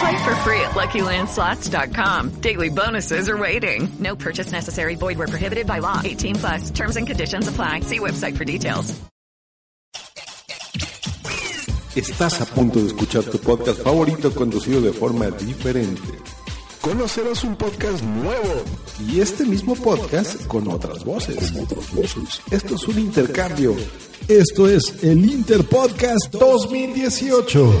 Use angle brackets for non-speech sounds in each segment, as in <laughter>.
Play for free at LuckyLandSlots.com. Daily bonuses are waiting. No purchase necessary. Void where prohibited by law. 18 plus. Terms and conditions apply. See website for details. Estás a punto de escuchar tu podcast favorito conducido de forma diferente. Conocerás un podcast nuevo y este mismo podcast con otras voces. Esto es un intercambio. Esto es el Interpodcast 2018.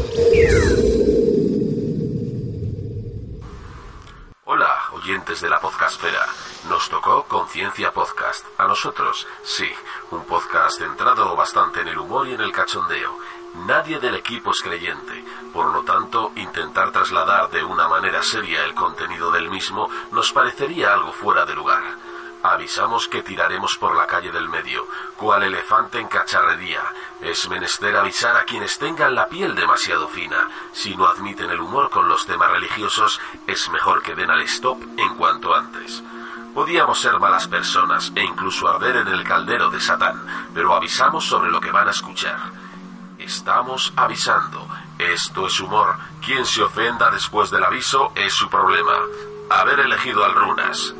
Hola, oyentes de la podcastfera. Nos tocó Conciencia Podcast. A nosotros, sí, un podcast centrado bastante en el humor y en el cachondeo. Nadie del equipo es creyente, por lo tanto, intentar trasladar de una manera seria el contenido del mismo nos parecería algo fuera de lugar. Avisamos que tiraremos por la calle del medio, cual elefante en cacharrería. Es menester avisar a quienes tengan la piel demasiado fina. Si no admiten el humor con los temas religiosos, es mejor que den al stop en cuanto antes. Podíamos ser malas personas e incluso arder en el caldero de Satán, pero avisamos sobre lo que van a escuchar. Estamos avisando. Esto es humor. Quien se ofenda después del aviso es su problema. Haber elegido al Runas.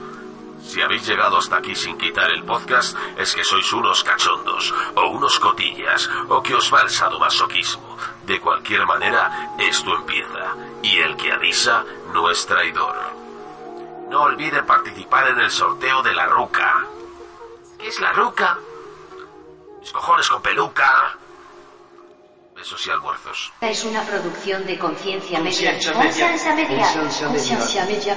Si habéis llegado hasta aquí sin quitar el podcast, es que sois unos cachondos, o unos cotillas, o que os va el sadomasoquismo. De cualquier manera, esto empieza, y el que avisa no es traidor. No olviden participar en el sorteo de la ruca. ¿Qué es la ruca? Mis cojones con peluca. Besos y almuerzos. Es una producción de Conciencia Media. Conciencia Media. Conciencia Media.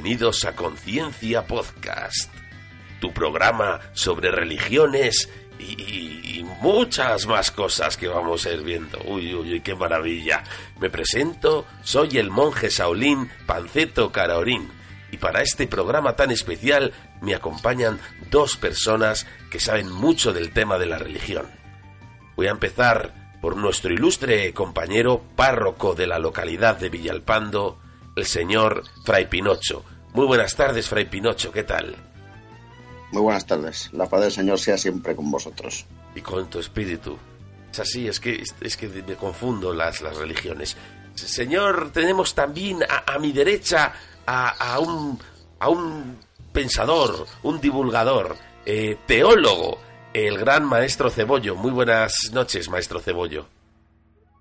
Bienvenidos a Conciencia Podcast, tu programa sobre religiones y, muchas más cosas que vamos a ir viendo. Uy, uy, uy, qué maravilla. Me presento, soy el monje Saulín Panceto Caraorín. Y para este programa tan especial me acompañan dos personas que saben mucho del tema de la religión. Voy a empezar por nuestro ilustre compañero párroco de la localidad de Villalpando, el señor Fray Pinocho. Muy buenas tardes, Fray Pinocho, ¿qué tal? Muy buenas tardes. La paz del Señor sea siempre con vosotros. Y con tu espíritu. Es así, es que, es que me confundo las, las religiones. Señor, tenemos también a, a mi derecha a, a, un, a un pensador, un divulgador, eh, teólogo, el gran maestro Cebollo. Muy buenas noches, maestro Cebollo.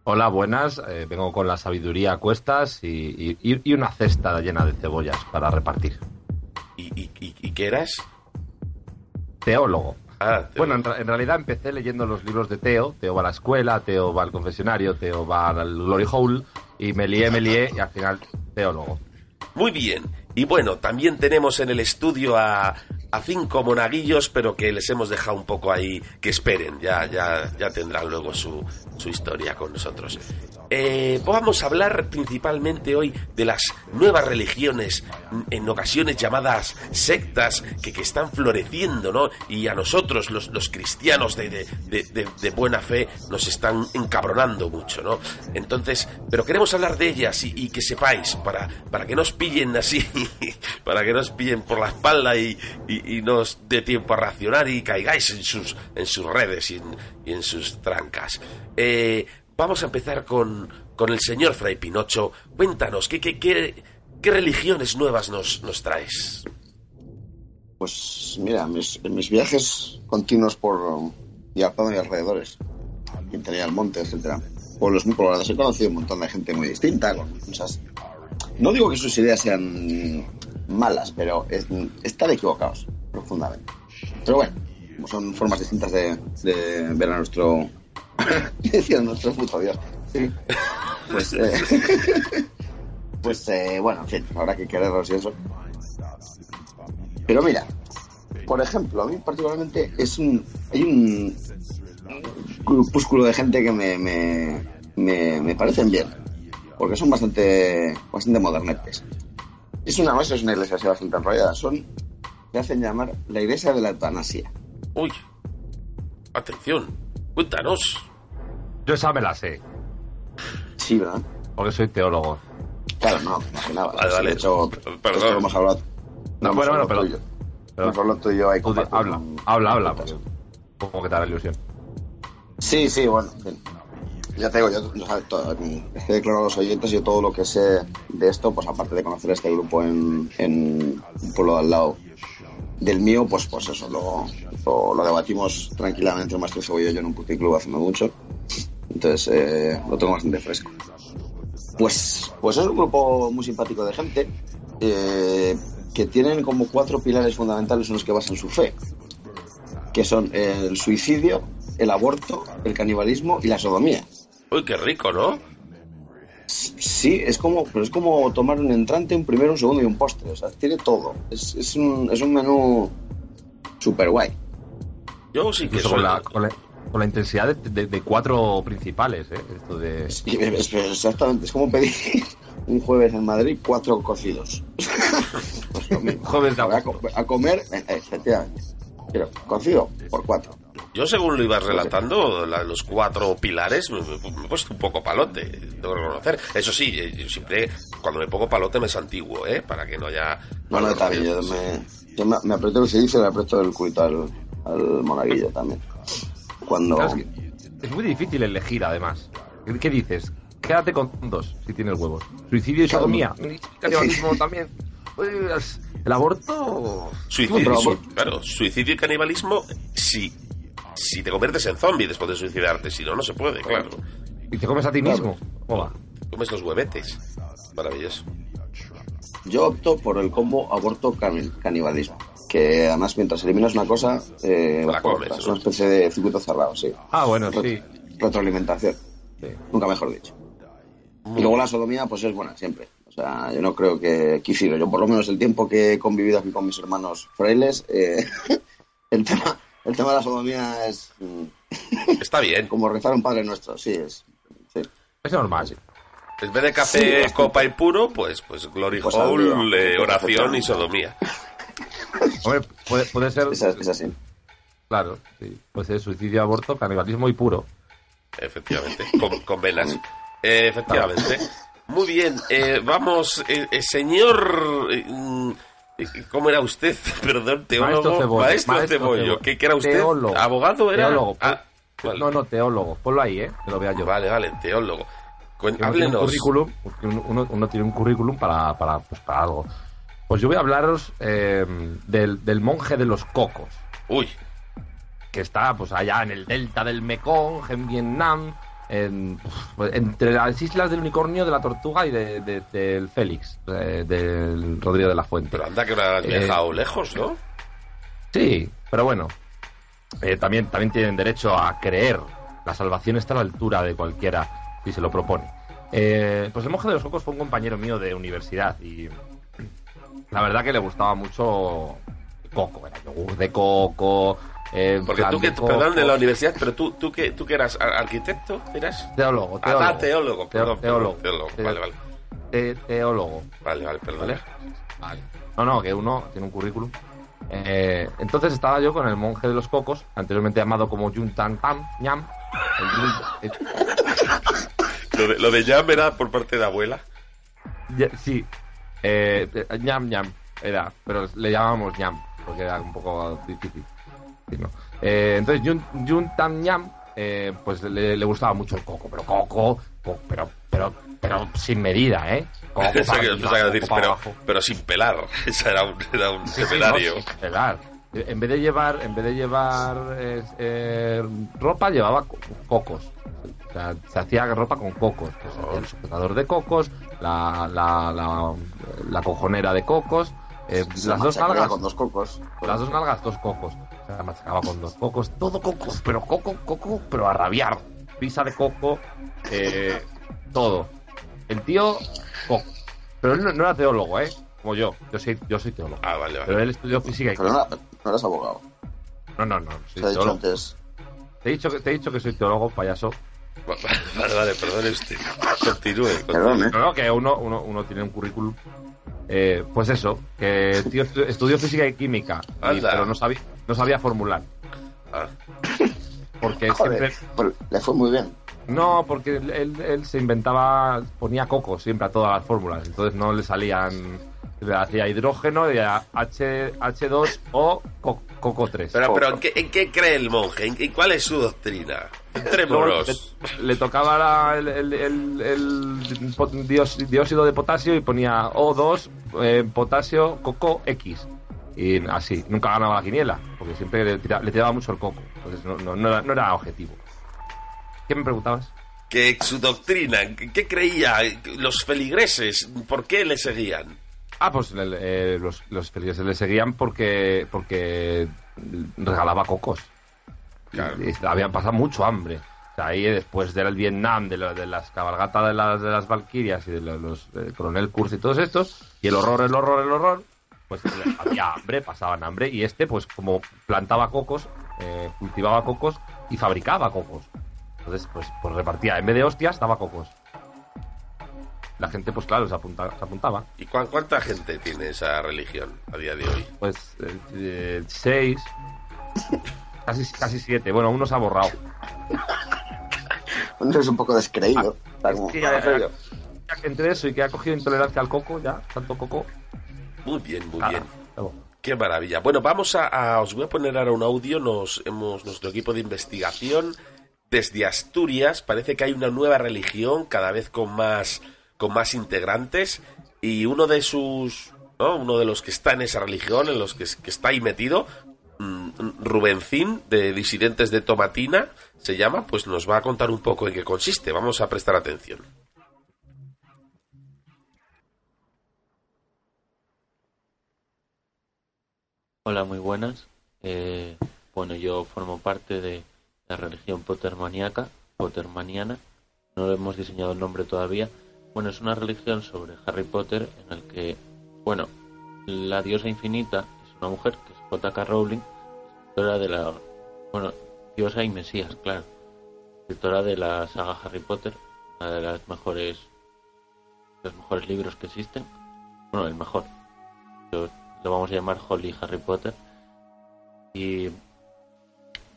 Hola, buenas. Eh, vengo con la sabiduría a cuestas y, y- y una cesta llena de cebollas para repartir. ¿Y, y, y- qué eras? Teólogo. Ah, Bueno, en, en realidad empecé leyendo los libros de Teo. Teo va a la escuela, Teo va al confesionario, Teo va al Glory Hole y me lié, me lié y al final teólogo. Muy bien. Y bueno, también tenemos en el estudio a, cinco monaguillos, pero que les hemos dejado un poco ahí que esperen. Ya, ya, ya tendrán luego su, su historia con nosotros. Eh, vamos a hablar principalmente hoy de las nuevas religiones, en ocasiones llamadas sectas, que, que están floreciendo, ¿no? Y a nosotros, los, los cristianos de, de- de- buena fe, nos están encabronando mucho, ¿no? Entonces, pero queremos hablar de ellas y, que sepáis, para, para que nos pillen así, <laughs> para que nos pillen por la espalda y, y, y nos dé tiempo a reaccionar y caigáis en sus, en sus redes y en, y en sus trancas. Eh, vamos a empezar con, con el señor Fray Pinocho. Cuéntanos, ¿qué, qué, qué, qué religiones nuevas nos, nos traes? Pues mira, mis, mis viajes continuos por Yarpano y alrededores, Quintanilla del Monte, etcétera, pueblos muy poblados, he conocido un montón de gente muy distinta, con muchas... No digo que sus ideas sean malas, pero es- están equivocados profundamente. Pero bueno, son formas distintas de, ver a nuestro... <laughs> decir a nuestro puto Dios. Pues, eh, <laughs> pues eh, bueno, en fin, habrá que quererlos y eso. Pero mira, por ejemplo, a mí particularmente es un. Hay un grupúsculo de gente que me, me, me, me parecen bien. Porque son bastante, bastante modernetes. Es una, es una iglesia así bastante enrollada. Son. Se hacen llamar la iglesia de la eutanasia. Uy, atención, cuéntanos. Yo esa me la sé, Sí, ¿verdad? porque soy teólogo. Claro, no, me imaginaba. Vale. De hecho, Perdón. esto lo hemos hablado. No, bueno, bueno, pero- Hemos hablado tú y yo ahí habla, un- habla, habla, porque podcast. como que te da la ilusión. Sí, sí, bueno, en fin. Ya te digo, yo o sea, to- estoy declarado a los oyentes, yo todo lo que sé de esto, pues aparte de conocer este grupo en, en un pueblo al lado del mío, pues pues eso, lo, lo, lo debatimos tranquilamente el maestro Cebolla y yo en un puticlub hace no mucho, entonces eh, lo tengo bastante fresco. Pues, pues es un grupo muy simpático de gente eh, que tienen como cuatro pilares fundamentales en los que basan su fe, que son el suicidio, el aborto, el canibalismo y la sodomía. Uy, qué rico, ¿no? Sí, es como, pero es como tomar un entrante, un primero, un segundo y un postre. O sea, tiene todo. Es, es un, es un menú super guay. Yo sí que soy... con la, con la, con la intensidad de, de- de cuatro principales, ¿eh? Esto de... Es- es- exactamente, es como pedir <laughs> un jueves en Madrid cuatro cocidos. <laughs> Pues. Jueves de a, a comer, eh, efectivamente. Pero cocido por cuatro. Yo según lo ibas relatando, la- los cuatro pilares, me, me- me he puesto un poco palote, tengo que reconocer. Eso sí, eh, yo siempre, cuando me pongo palote me santiguo, ¿eh? Para que no haya... No, no, está bien. Yo me, yo me, me aprieto el silicio y le aprieto el culito al, al monaguillo también. Cuando... Es, que es muy difícil elegir, además. ¿Qué, qué dices? Quédate con dos, si tienes huevos. Suicidio y sodomía. Canibalismo también. Pues, El aborto... Suicidio, sí, claro, suicidio y canibalismo, si, si te conviertes en zombie después de suicidarte, si no, no se puede, claro. Y te comes a ti Claro. mismo. Hola. Comes los huevetes. Maravilloso. Yo opto por el combo aborto-canibalismo. Que además, mientras eliminas una cosa, eh, La comes. Es ¿no? una especie de circuito cerrado, sí. Ah, bueno, Ret- sí. Retroalimentación. Sí. Nunca mejor dicho. Y luego la sodomía, pues es buena siempre. O sea, yo no creo que quisiera. Yo, por lo menos, el tiempo que he convivido aquí con mis hermanos frailes, eh, <laughs> el, tema, el tema de la sodomía es mm, Está bien. <laughs> como rezar a un Padre Nuestro. Sí, es. Sí. Es normal. En vez de Sí, café, copa y puro, pues, pues glory Pues hole, eh, oración y sodomía. <laughs> Hombre, puede, puede ser... Es, es así. Claro, sí. Puede ser suicidio, aborto, canibalismo y puro. Efectivamente, con, con velas. Eh, efectivamente. Muy bien, eh, vamos, eh, eh, señor... ¿Cómo era usted? <laughs> Perdón, teólogo. Maestro Cebollo, Maestro maestro Cebollo. Cebollo. ¿Qué, qué era usted? Teólogo. ¿Abogado era? Teólogo. Ah, vale. No, no, teólogo. Ponlo ahí, ¿eh? Que lo vea yo. Vale, vale, teólogo. Tiene un currículum, uno- uno tiene un currículum para, para, pues, para algo. Pues yo voy a hablaros eh, del, del monje de los cocos. Uy. Que está pues allá en el delta del Mekong, en Vietnam, en- pues, entre las islas del unicornio, de la tortuga y de- de- del Félix, del Rodrigo de la Fuente. Pero anda que lo has Eh, dejado lejos, ¿no? Sí, pero bueno, eh, también, también tienen derecho a creer. La salvación está a la altura de cualquiera si se lo propone. Eh, pues el monje de los cocos fue un compañero mío de universidad y la verdad que le gustaba mucho coco, era yogur de coco. Eh, Porque tú que, perdón, de la universidad, pero tú, tú que, tú que eras ar- arquitecto, ¿eras? Teólogo, Ah, teólogo. Ah, teólogo, perdón, teólogo. teólogo. Te- Vale, vale. te- teólogo. Vale, vale, perdón. ¿Vale? Vale. No, no, que uno tiene un currículum. Eh, entonces estaba yo con el monje de los cocos, anteriormente llamado como Yun Tan Pam Ñam. El eh, Lo de, lo de Jam era por parte de abuela. ya- sí, eh, eh, Ñam Ñam era, pero le llamábamos Ñam, porque era un poco difícil. Sí, ¿no? Eh, entonces Yun, Yun Tan Ñam, eh, pues le, le gustaba mucho el coco, pero coco, co- pero, pero, pero sin medida, ¿eh? Coco <laughs> Eso para que arriba, que decir, coco para pero, abajo. pero sin pelar. <laughs> Esa era un, era un Sí, sí, temerario. no, sin pelar. En vez de llevar, en vez de llevar eh, eh, ropa, llevaba co- cocos. O sea, se hacía ropa con cocos. Pues, hacía el sujetador de cocos, la, la, la, la cojonera de cocos, eh, las dos nalgas. con dos cocos. Las dos nalgas, dos cocos. Se la machacaba con dos cocos. Todo cocos, pero coco, coco, pero a rabiar. Pisa de coco, eh, todo. El tío, coco. Pero él no, no era teólogo, ¿eh? Como yo. Yo soy, yo soy teólogo. Ah, vale, Pero él estudió física y Pero no, no eres abogado. no, no, no. Soy Te he dicho teólogo. antes. Te he dicho que te he dicho que soy teólogo, payaso. Vale, vale, perdone usted. Continúe. Perdón, ¿eh? No, no, que uno, uno, uno tiene un currículum. Eh, pues eso, que el tío estu- estudió física y química, y- pero no sabía, no sabía formular. Porque Joder, siempre. pues le fue muy bien. No, porque él, él- se inventaba, ponía coco siempre a todas las fórmulas, entonces no le salían. Le hacía hidrógeno y a H, H2O co- coco 3. Pero, pero ¿en, qué, en qué cree el monje? ¿En, en cuál es su doctrina? Entrémonos. le, le tocaba la- el, el- el- el po- diós- dióxido de potasio y ponía O2, eh, potasio, coco X. Y así, nunca ganaba la quiniela, porque siempre le, tira- le tiraba mucho el coco. Entonces no, no- no era, no era objetivo. ¿Qué me preguntabas? Que su doctrina, ¿qué creía? Los feligreses, ¿por qué le seguían? Ah, pues eh, los, los feligreses le seguían porque, porque regalaba cocos. Y habían pasado mucho hambre. O sea, ahí después del Vietnam, de, lo- de las cabalgatas de las, de las Valquirias y de los, los- del coronel Kurz y todos estos, y el horror, el horror, el horror, pues había hambre, pasaban hambre. Y este, pues como plantaba cocos, eh, cultivaba cocos y fabricaba cocos. Entonces, pues, pues repartía, en vez de hostias, daba cocos. La gente, pues claro, se, apunta- se apuntaba. ¿Y cuán- cuánta gente tiene esa religión a día de hoy? Pues eh, eh, seis, casi, casi siete. Bueno, uno se ha borrado. <laughs> Uno es un poco descreído. Entre eso y que ha cogido intolerancia al coco, ya, tanto coco. Muy bien, muy bien. Qué maravilla. Bueno, vamos a, a- os voy a poner ahora un audio. Nos hemos nuestro equipo de investigación desde Asturias. Parece que hay una nueva religión cada vez con más con más integrantes y uno de sus ¿no? uno de los que está en esa religión, en los que, que está ahí metido, mm, Rubencín de disidentes de Tomatina se llama, pues nos va a contar un poco en qué consiste. Vamos a prestar atención. Hola, muy buenas. Eh, bueno, yo formo parte de la religión pottermaníaca, pottermaniana. No hemos diseñado el nombre todavía. Bueno, es una religión sobre Harry Potter en el que, bueno, la diosa infinita es una mujer que es J.K. Rowling, escritora de la, bueno, diosa y mesías, claro, escritora de la saga Harry Potter, una de las mejores, los mejores libros que existen. Bueno, el mejor. Yo- lo vamos a llamar Holly Harry Potter. Y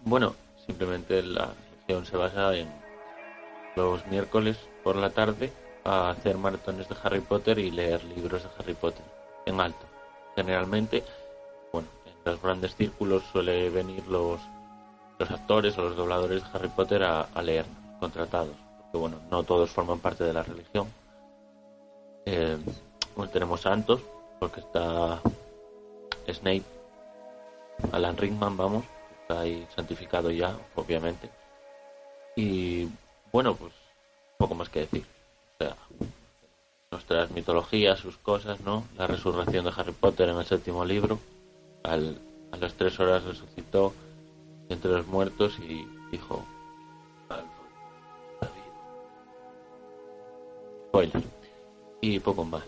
bueno, simplemente la religión se basa en los miércoles por la tarde a hacer maratones de Harry Potter y leer libros de Harry Potter en alto. Generalmente, bueno, en los grandes círculos suele venir los, los actores o los dobladores de Harry Potter a, leer, contratados, porque bueno, no todos forman parte de la religión. Eh, tenemos santos, porque está Snape, Alan Rickman, vamos, está ahí santificado ya, obviamente. Y bueno, pues poco más que decir. O sea, nuestras mitologías, sus cosas, ¿no? La resurrección de Harry Potter en el séptimo libro. Al, a las tres horas resucitó entre los muertos y dijo... Spoiler. Y poco más.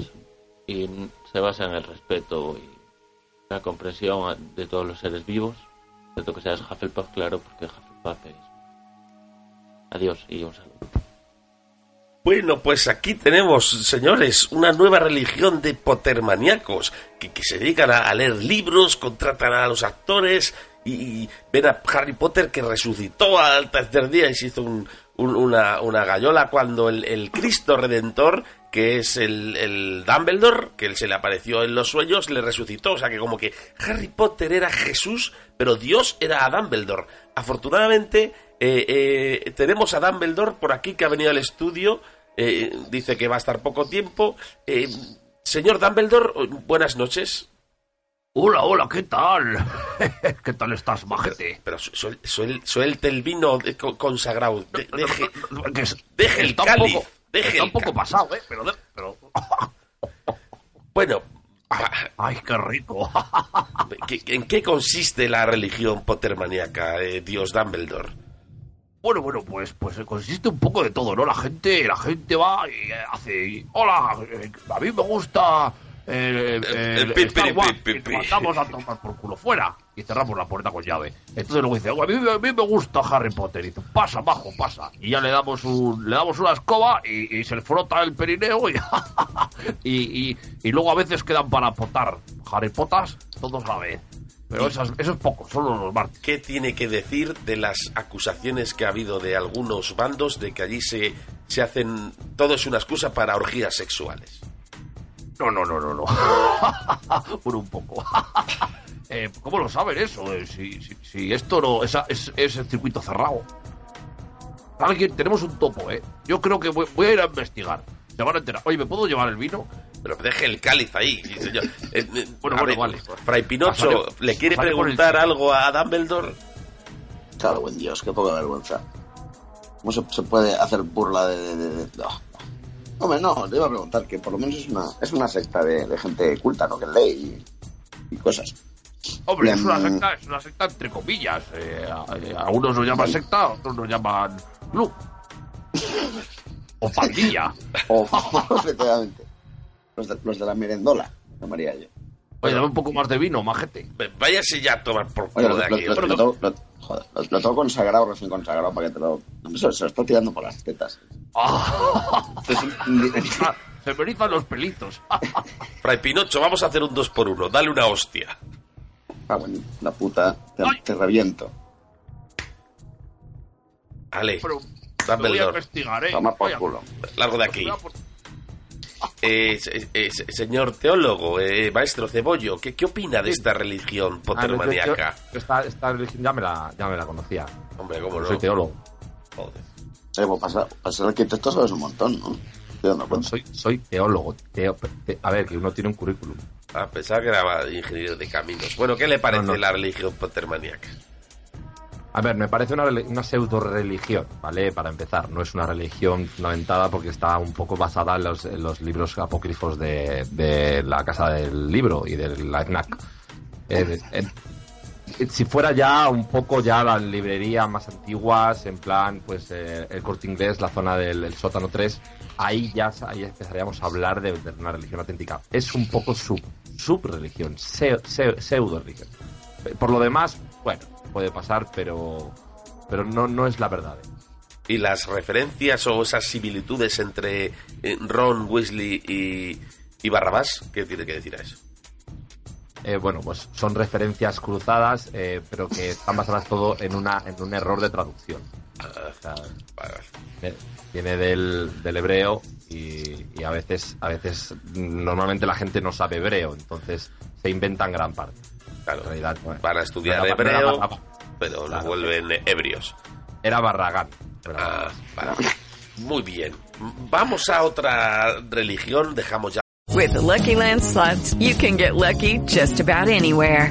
Y se basa en el respeto y la comprensión de todos los seres vivos. Excepto que seas Hufflepuff, claro, porque Hufflepuff es... Adiós y un saludo. Bueno, pues aquí tenemos, señores, una nueva religión de pottermaníacos que, que se dedican a, leer libros, contratan a los actores y, y, ven a Harry Potter que resucitó al tercer día y se hizo un, un, una, una, gallola cuando el, Cristo Redentor, que es el, el Dumbledore, que se le apareció en los sueños, le resucitó. O sea que como que Harry Potter era Jesús, pero Dios era a Dumbledore. Afortunadamente eh, eh, tenemos a Dumbledore por aquí que ha venido al estudio. Eh, dice que va a estar poco tiempo. Eh, señor Dumbledore, buenas noches. Hola, hola, ¿qué tal? <laughs> ¿Qué tal estás, majete? Pero, pero suel, suelte el vino de, consagrado. De, deje, deje el cáliz. Poco, deje está un poco pasado, ¿eh? Pero... pero... <laughs> Bueno. Ay, qué rico. <laughs> ¿En qué consiste la religión pottermaníaca, eh, Dios Dumbledore? Bueno, bueno, pues, pues consiste un poco de todo, ¿no? La gente, la gente va y hace, hola, eh, a mí me gusta El pi, Star pi, Wars", pi, y te mandamos a tomar por culo fuera y cerramos la puerta con llave. Entonces luego dice, "Oh, a mí, a mí me gusta Harry Potter y dice, pasa, bajo, pasa. Y ya le damos un, le damos una escoba y, y se le frota el perineo y, <laughs> y, y, luego a veces quedan para potar Harry Potters todos a la vez. Pero esas, eso es poco, solo los martes. ¿Qué tiene que decir de las acusaciones que ha habido de algunos bandos de que allí se, se hacen... Todo es una excusa para orgías sexuales? No, no, no, no, no. <laughs> Por un poco. <laughs> eh, ¿Cómo lo saben eso? Eh, si, si, si esto no es, es, es el circuito cerrado. Alguien, tenemos un topo, ¿eh? Yo creo que voy, voy a ir a investigar. Se van a enterar. Oye, ¿me puedo llevar el vino? Pero deje el cáliz ahí, sí, señor. <laughs> Eh, eh, Bueno, bueno, ver, vale. Fray Pinocho, ¿le quiere el preguntar algo a Dumbledore? Claro, buen Dios, qué poca vergüenza. ¿Cómo se, se puede hacer burla de.? de- de- de- no. Hombre, no, le iba a preguntar que por lo menos es una, es una secta de, de gente culta, ¿no? Que lee y, y cosas. Hombre, es una secta, es una secta entre comillas. Eh, a- eh, algunos lo llaman secta, otros lo llaman club. O pandilla. <laughs> O, <laughs> efectivamente. Los de, los de la merendola, llamaría yo. Oye, dame un poco más de vino, majete. Váyase ya a tomar por culo lo, de lo, aquí. lo- lo tengo- lo- joder, lo- lo tengo consagrado, recién consagrado, para que te lo... Se, se lo está tirando por las tetas. Ah, <laughs> Se me erizan los pelitos. <laughs> Fray Pinocho, vamos a hacer un 2 por 1 Dale una hostia. Ah, bueno, la puta, te, te reviento. Ale, Pero Lo voy a investigar, ¿eh? Toma por culo. largo de aquí. por- Eh, eh, se- señor teólogo, eh, maestro Cebollo, ¿qué, ¿qué opina de esta religión Ah, no, yo- esta, esta religión ya me la, ya me la conocía. Hombre, ¿cómo no? Soy teólogo. Joder. Eh, pues para, para ser arquitecto sabes un montón, ¿no? Cuenta. Soy, soy teólogo. teo- te- a ver, que uno tiene un currículum. A pesar que era ingeniero de caminos. Bueno, ¿qué le parece No, no. la religión pottermaníaca? A ver, me parece una, una pseudo religión, ¿vale? Para empezar, no es una religión fundamentada porque está un poco basada en los, libros apócrifos de, la Casa del Libro y de la si fuera ya un poco ya las librerías más antiguas, en plan, pues eh, el corte inglés, la zona del el sótano 3, ahí ya ahí empezaríamos a hablar de, una religión auténtica. Es un poco sub, subreligión, pseu- pseu- pseudo religión. Por lo demás, bueno, puede pasar, pero, pero no, no es la verdad. ¿eh? ¿Y las referencias o esas similitudes entre eh, Ron, Weasley y, y Barrabás? ¿Qué tiene que decir a eso? Eh, bueno, pues son referencias cruzadas, eh, pero que están basadas todo en, una, en un error de traducción. Eh, Viene del, del hebreo y, y a veces, a veces normalmente la gente no sabe hebreo, entonces se inventan gran parte. Claro, En realidad, bueno, Para estudiar era- hebreo, pero lo Claro. vuelven ebrios. Era Barragán. Ah. Muy bien. Vamos a otra religión, dejamos ya. With the Lucky Land slots, you can get lucky just about anywhere.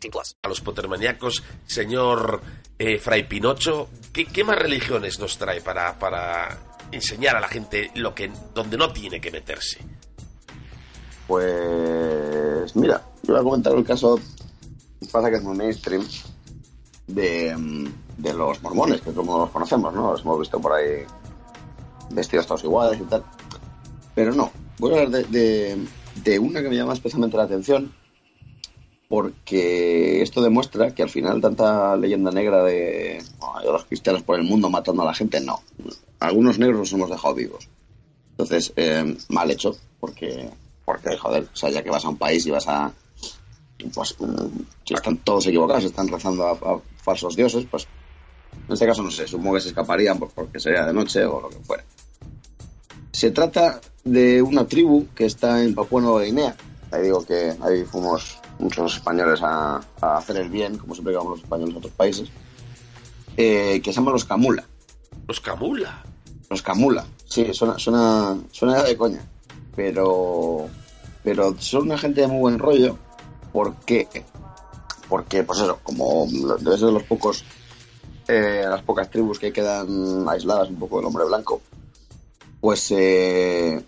18 plus. A los potermaníacos, señor eh, Fray Pinocho, ¿qué, qué más religiones nos trae para, para enseñar a la gente lo que donde no tiene que meterse? Pues mira, yo voy a comentar el caso, pasa que es muy mainstream, de, de los mormones, que como los conocemos, ¿no? Los hemos visto por ahí vestidos todos iguales y tal. Pero no, voy a hablar de, de- de una que me llama especialmente la atención, porque esto demuestra que al final tanta leyenda negra de "Ay, los cristianos por el mundo matando a la gente, no. Algunos negros los hemos dejado vivos. Entonces, eh, mal hecho, porque, porque, joder, o sea, ya que vas a un país y vas a. Pues, mm, si están todos equivocados, están rezando a, falsos dioses, pues. En este caso, no sé, supongo que se escaparían porque sería de noche o lo que fuera. Se trata de una tribu que está en Papua Nueva Guinea. Ahí digo que ahí fuimos muchos españoles a, a hacer el bien, como siempre que vamos los españoles a otros países, eh, que se llaman los Camula. Los Camula. Los Camula, sí, suena, suena, suena de coña. Pero, pero son una gente de muy buen rollo. ¿Por qué? Porque, pues eso, como debe ser de los pocos, eh, las pocas tribus que quedan aisladas un poco del hombre blanco, pues eh,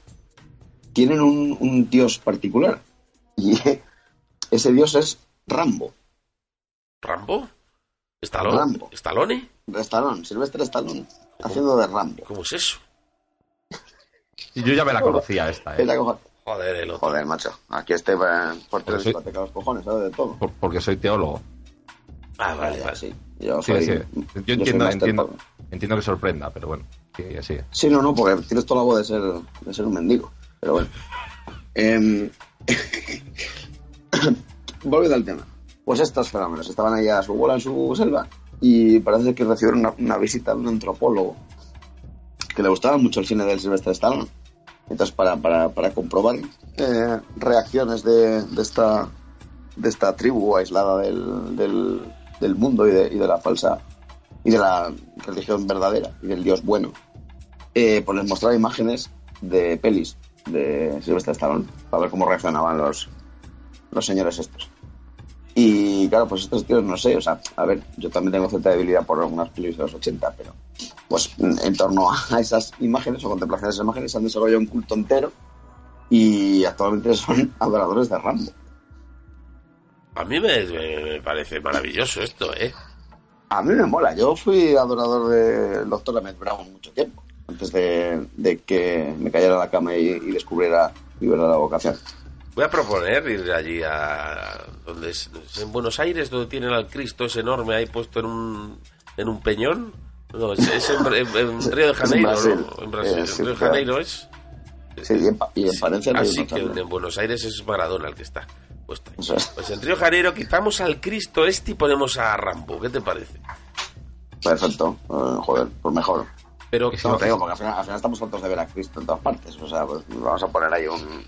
tienen un, un dios particular. <laughs> Y ese dios es Rambo. ¿Rambo? ¿Estalón? Rambo. ¿Estalone? Stallone, Silvestre Stallone, haciendo de Rambo. ¿Cómo es eso? Y yo ya me la conocía esta, ¿eh? Joder, el otro. Joder, macho. Aquí este eh, por tres sí. discotecas los cojones, ¿sabes? De todo. Por- porque soy teólogo. Ah, vale, sí. Yo Sí, soy, sí. yo Yo soy entiendo, entiendo, entiendo que sorprenda, pero bueno, sigue. Sí, no, no, porque tienes toda la voz de ser, de ser un mendigo. Pero bueno. <laughs> Em, <laughs> <clears throat> volviendo al tema. Pues estos fenómenos estaban ahí a su bola en su selva y parece que recibieron una, visita de un antropólogo que le gustaba mucho el cine del Silvestre Stallone. Entonces, para, para, para comprobar eh, reacciones de, de esta de esta tribu aislada del, del, del mundo y de, y de la falsa y de la religión verdadera y del Dios bueno, eh, pues les mostraba imágenes de pelis de Silvestre Stallone para ver cómo reaccionaban los, los señores estos. Y claro, pues estos tíos, no sé, o sea, a ver, yo también tengo cierta debilidad por algunas pelis de los 80, pero pues en torno a <laughs> esas imágenes o contemplaciones de esas imágenes se han desarrollado un culto entero y actualmente son <laughs> adoradores de Rambo. A mí me, me- parece maravilloso esto, ¿eh? A mí me mola, yo fui adorador del doctor Emmett Brown mucho tiempo, antes de, de que me cayera a la cama y, y descubriera mi verdadera vocación. Voy a proponer ir allí a... donde es, es en Buenos Aires, donde tienen al Cristo ese enorme ahí puesto en un, en un peñón. No, es, es en, en- en <laughs> Río de Janeiro, Brasil. ¿no? En Brasil. Eh, en sí, Río de claro. Janeiro es... Sí, y en, y en Palencia no hay Así que en Buenos Aires es Maradona el que está puesto. ahí. Eso es. Pues en Río de Janeiro quitamos al Cristo este y ponemos a Rambo. ¿Qué te parece? Perfecto, eh, joder, pues mejor. Pero No te digo, porque al final, al final estamos hartos de ver a Cristo en todas partes. O sea, pues vamos a poner ahí un.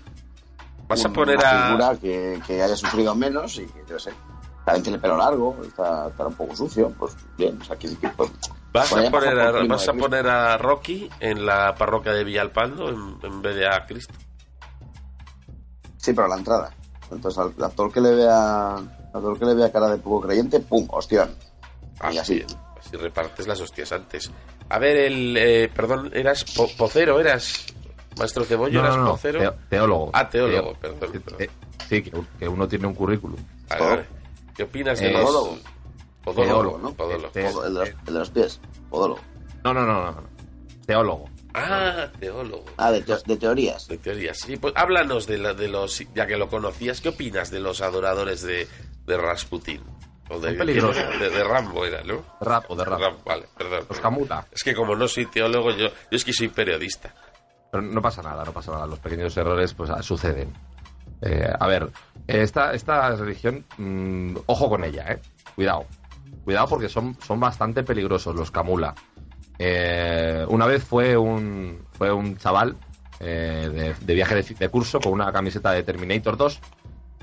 Vas a poner una a- figura que, que haya sufrido menos y yo sé, también tiene pelo largo, está, está un poco sucio, pues bien, o sea, que, pues, ¿Vas, a poner, a, vas a poner a Rocky en la parroquia de Villalpando en, en vez de a Cristo? Sí, pero a la entrada. Entonces al actor que le vea, al actor que le vea cara de poco creyente, pum, hostión. y así. Así repartes las hostias antes. A ver, el. eh, perdón, eras po- pocero, eras. Maestro Cebollo, No, no, no, teo- teólogo. Ah, teólogo, Teo- perdón. perdón. Eh, sí, que, que uno tiene un currículum. Vale, vale. ¿Qué opinas de Eh, los. Podólogo. Podólogo, Teólogo, ¿no? Podólogo. Eh, el, de los, el de los pies, podólogo. No, no, no, no. no. Teólogo. Ah, teólogo. Ah, de, teo- de teorías. De teorías. Sí, pues háblanos de, la- de los. Ya que lo conocías, ¿qué opinas de los adoradores de, de Rasputin? O de, Rambo era, ¿no? De Rapo, de Rapo. Vale, perdón. Los Camula. Es que como no soy teólogo, yo, yo es que soy periodista. Pero no pasa nada, no pasa nada. Los pequeños errores pues ah, suceden. Eh, a ver, esta, esta religión, mm, ojo con ella, ¿eh? Cuidado. Cuidado porque son, son bastante peligrosos los Camula. Eh, una vez fue un, fue un chaval eh, de, de viaje de, de curso con una camiseta de Terminator 2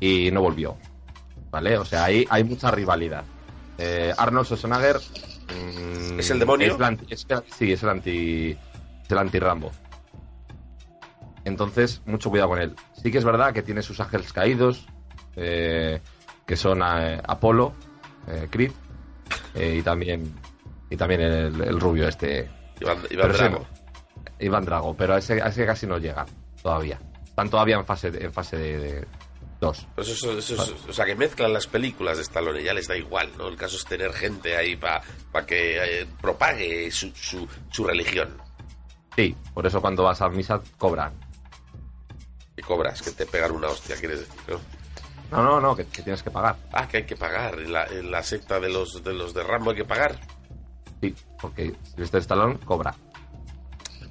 y no volvió. ¿Vale? O sea, ahí hay mucha rivalidad. Arnold Schwarzenegger... mm, ¿Es el demonio? es el anti- es el- sí, es el anti... Es el anti-Rambo. Entonces, mucho cuidado con él. Sí que es verdad que tiene sus ángeles caídos, eh, que son eh, Apolo, eh, Creed, eh, y también y también el, el rubio este. Iván, Iván Drago. Iván Drago, pero a ese, a ese casi no llega todavía. Están todavía en fase de, en fase de, de dos. Pues eso, eso es- o sea, que mezclan las películas de Stallone, ya les da igual, ¿no? El caso es tener gente ahí para que eh, propague su, su, su religión. Sí, por eso cuando vas a misa cobran. Cobras, que te pegan una hostia, quieres decir, ¿no? No, no, no, que, que tienes que pagar. Ah, que hay que pagar. En la, en la secta de los, de los de Rambo hay que pagar. Sí, porque Sylvester Stallone cobra.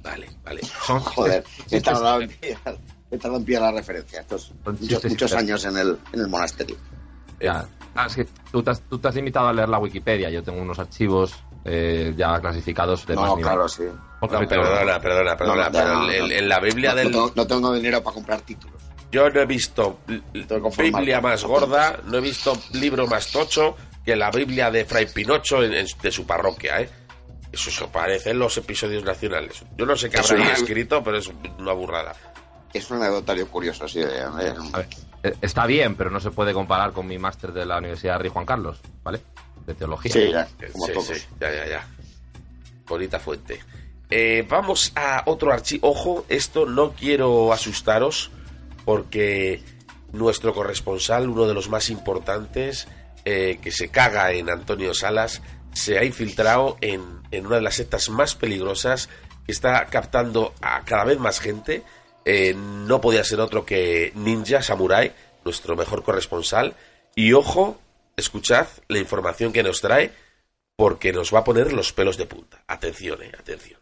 Vale, vale. Son, Joder, he tardado en pillar, he tardado en pillar la referencia. Estos Son muchos, muchos años en el, en el monasterio. Ya. Ah, es que tú te, has, tú te has limitado a leer la Wikipedia. Yo tengo unos archivos eh, ya clasificados de más No, nivel. claro, sí. No, perdona, perdona, perdona. No, no, pero no, el- no. el- en la Biblia No, del. no tengo, no tengo dinero para comprar títulos. Yo no he visto. Biblia más gorda, no he visto libro más tocho que la Biblia de Fray Pinocho en- en- de su parroquia, ¿eh? Eso, eso parece en los episodios nacionales. Yo no sé qué habrá una- escrito, pero es una burrada. Es un anecdotario curioso, sí. de- A ver, eh, está bien, pero no se puede comparar con mi máster de la Universidad de Rey Juan Carlos, ¿vale? De teología. Sí, ya, como sí, todos. sí, ya, ya, ya. Bonita fuente. Eh, vamos a otro archivo. Ojo, esto no quiero asustaros porque nuestro corresponsal, uno de los más importantes, eh, que se caga en Antonio Salas, se ha infiltrado en, una de las sectas más peligrosas que está captando a cada vez más gente. Eh, no podía ser otro que Ninja Samurai, nuestro mejor corresponsal. Y ojo, escuchad la información que nos trae porque nos va a poner los pelos de punta. Atención, eh, atención.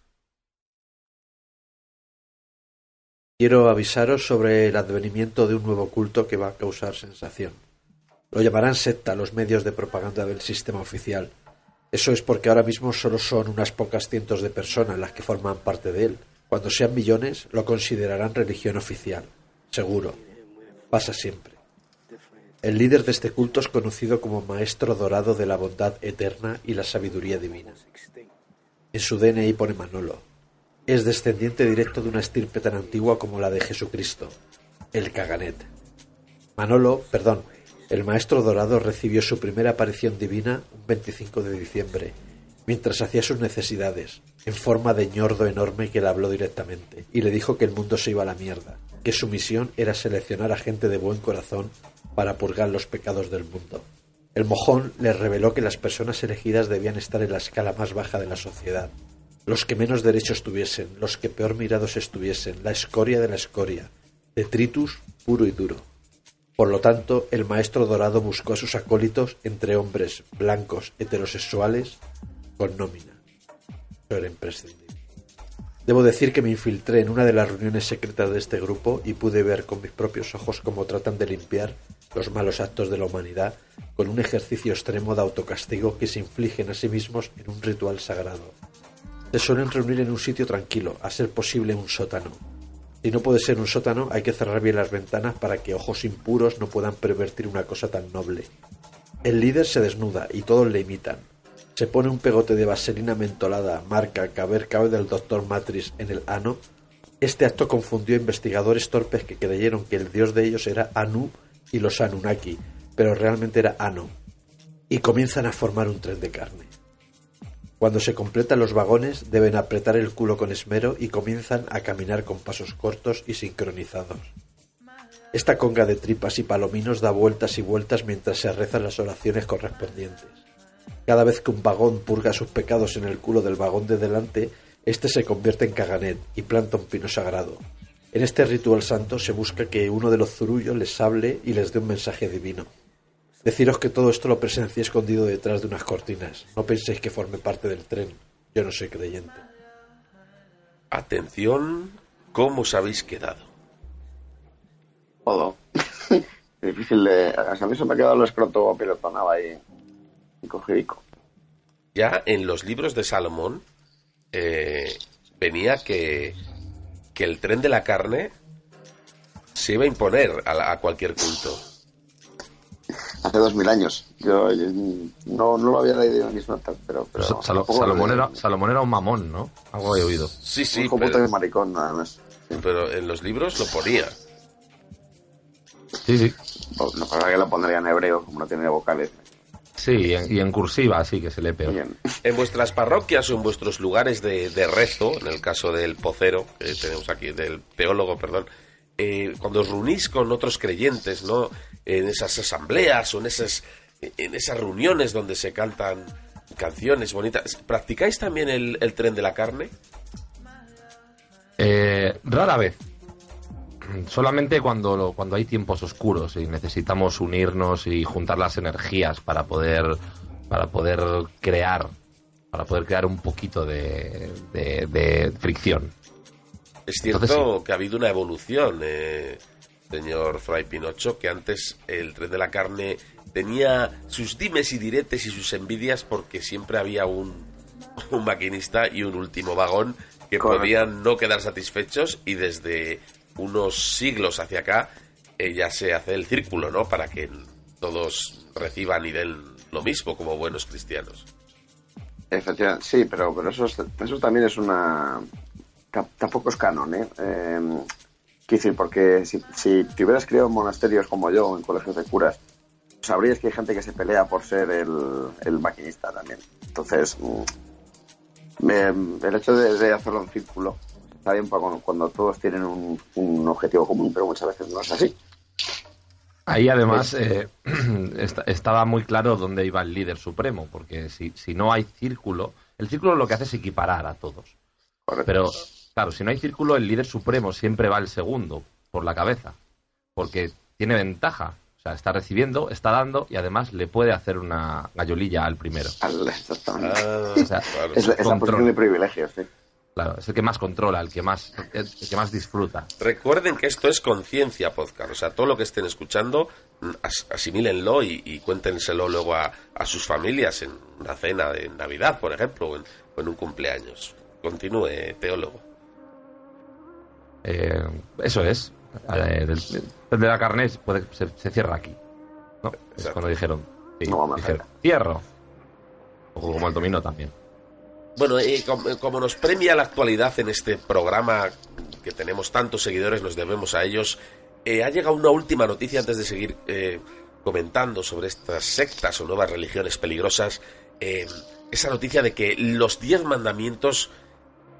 Quiero avisaros sobre el advenimiento de un nuevo culto que va a causar sensación. Lo llamarán secta los medios de propaganda del sistema oficial. Eso es porque ahora mismo solo son unas pocas cientos de personas las que forman parte de él. Cuando sean millones, lo considerarán religión oficial. Seguro. Pasa siempre. El líder de este culto es conocido como Maestro Dorado de la Bondad Eterna y la Sabiduría Divina. En su DNI pone Manolo. Es descendiente directo de una estirpe tan antigua como la de Jesucristo, el Caganet. Manolo, perdón, el Maestro Dorado recibió su primera aparición divina un 25 de diciembre, mientras hacía sus necesidades, en forma de ñordo enorme que le habló directamente, y le dijo que el mundo se iba a la mierda, que su misión era seleccionar a gente de buen corazón para purgar los pecados del mundo. El mojón le reveló que las personas elegidas debían estar en la escala más baja de la sociedad, los que menos derechos tuviesen, los que peor mirados estuviesen, la escoria de la escoria, detritus puro y duro. Por lo tanto, el maestro dorado buscó a sus acólitos entre hombres blancos heterosexuales con nómina. Eso era imprescindible. Debo decir que me infiltré en una de las reuniones secretas de este grupo y pude ver con mis propios ojos cómo tratan de limpiar los malos actos de la humanidad con un ejercicio extremo de autocastigo que se infligen a sí mismos en un ritual sagrado. Se suelen reunir en un sitio tranquilo, a ser posible un sótano. Si no puede ser un sótano, hay que cerrar bien las ventanas para que ojos impuros no puedan pervertir una cosa tan noble. El líder se desnuda y todos le imitan. se pone un pegote de vaselina mentolada marca Cabercabe del Dr. Matrix en el ano, este acto confundió a investigadores torpes que creyeron que el dios de ellos era Anu y los Anunnaki, pero realmente era Ano, y comienzan a formar un tren de carne. Cuando se completan los vagones deben apretar el culo con esmero y comienzan a caminar con pasos cortos y sincronizados. Esta conga de tripas y palominos da vueltas y vueltas mientras se rezan las oraciones correspondientes. Cada vez que un vagón purga sus pecados en el culo del vagón de delante, este se convierte en caganet y planta un pino sagrado. En este ritual santo se busca que uno de los zurullos les hable y les dé un mensaje divino. Deciros que todo esto lo presencié escondido detrás de unas cortinas. No penséis que forme parte del tren. Yo no soy creyente. Atención, ¿cómo os habéis quedado? Todo. <laughs> Difícil de. A mí se me ha quedado el escroto ahí. Cogidico. Ya en los libros de Salomón eh, venía que, que el tren de la carne se iba a imponer a, a cualquier culto. Hace dos mil años. Yo, yo no, no, lo había leído en mis notas, pero. pero Sal Salomón, era, Salomón, era, un mamón, ¿no? Algo he oído. Sí, sí. Un pero, de maricón, nada más. Pero en los libros lo ponía. Sí, sí. No pasa que lo pondría en hebreo, como no tiene vocales. Sí, y en, y en cursiva, sí que se lee peor. Bien. En vuestras parroquias o en vuestros lugares de, de rezo, en el caso del pocero, que tenemos aquí, del teólogo, perdón, eh, cuando os reunís con otros creyentes, ¿no? En esas asambleas o en esas, en esas reuniones donde se cantan canciones bonitas, ¿practicáis también el, el tren de la carne? Eh, rara vez. Solamente cuando, cuando hay tiempos oscuros y necesitamos unirnos y juntar las energías para poder, para poder crear, para poder crear un poquito de, de, de fricción. Es cierto Entonces, sí. que ha habido una evolución, eh, señor Fray Pinocho, que antes el tren de la carne tenía sus dimes y diretes y sus envidias porque siempre había un, <laughs> un maquinista y un último vagón que Correcto. podían no quedar satisfechos y desde unos siglos hacia acá eh, ya se hace el círculo, ¿no? Para que todos reciban y den lo mismo como buenos cristianos. Efectivamente, sí, pero, pero eso, es, eso también es una, tampoco es canon, ¿eh? eh quiero decir, porque si, si, te hubieras criado en monasterios como yo, en colegios de curas, sabrías que hay gente que se pelea por ser el, el maquinista también. Entonces, me, el hecho de, de, hacerlo en círculo está bien cuando, cuando todos tienen un, un, objetivo común, pero muchas veces no es así. Ahí además eh, <clears throat> estaba muy claro dónde iba el líder supremo, porque si, si no hay círculo, el círculo lo que hace es equiparar a todos. Correcto. Pero Claro, si no hay círculo, el líder supremo siempre va el segundo, por la cabeza, porque tiene ventaja. O sea, está recibiendo, está dando y además le puede hacer una gallolilla al primero. Exactamente. Ah, o sea, claro. es, es la posición de privilegio, sí. Claro, es el que más controla, el que más, el, que más disfruta. Recuerden que esto es conciencia podcast, o sea, todo lo que estén escuchando, as, asimílenlo y, y, cuéntenselo luego a, a, sus familias en una cena de Navidad, por ejemplo, o en, o en un cumpleaños. Continúe, teólogo. Eh, eso es. Eh, del, de la carne puede, se, se, cierra aquí. ¿no? Es cuando dijeron, sí, no, dijeron cierro. O como el dominó también. Bueno, eh, como, como, nos premia la actualidad en este programa, que tenemos tantos seguidores, nos debemos a ellos, eh, ha llegado una última noticia antes de seguir eh, comentando sobre estas sectas o nuevas religiones peligrosas. esa noticia de que los diez mandamientos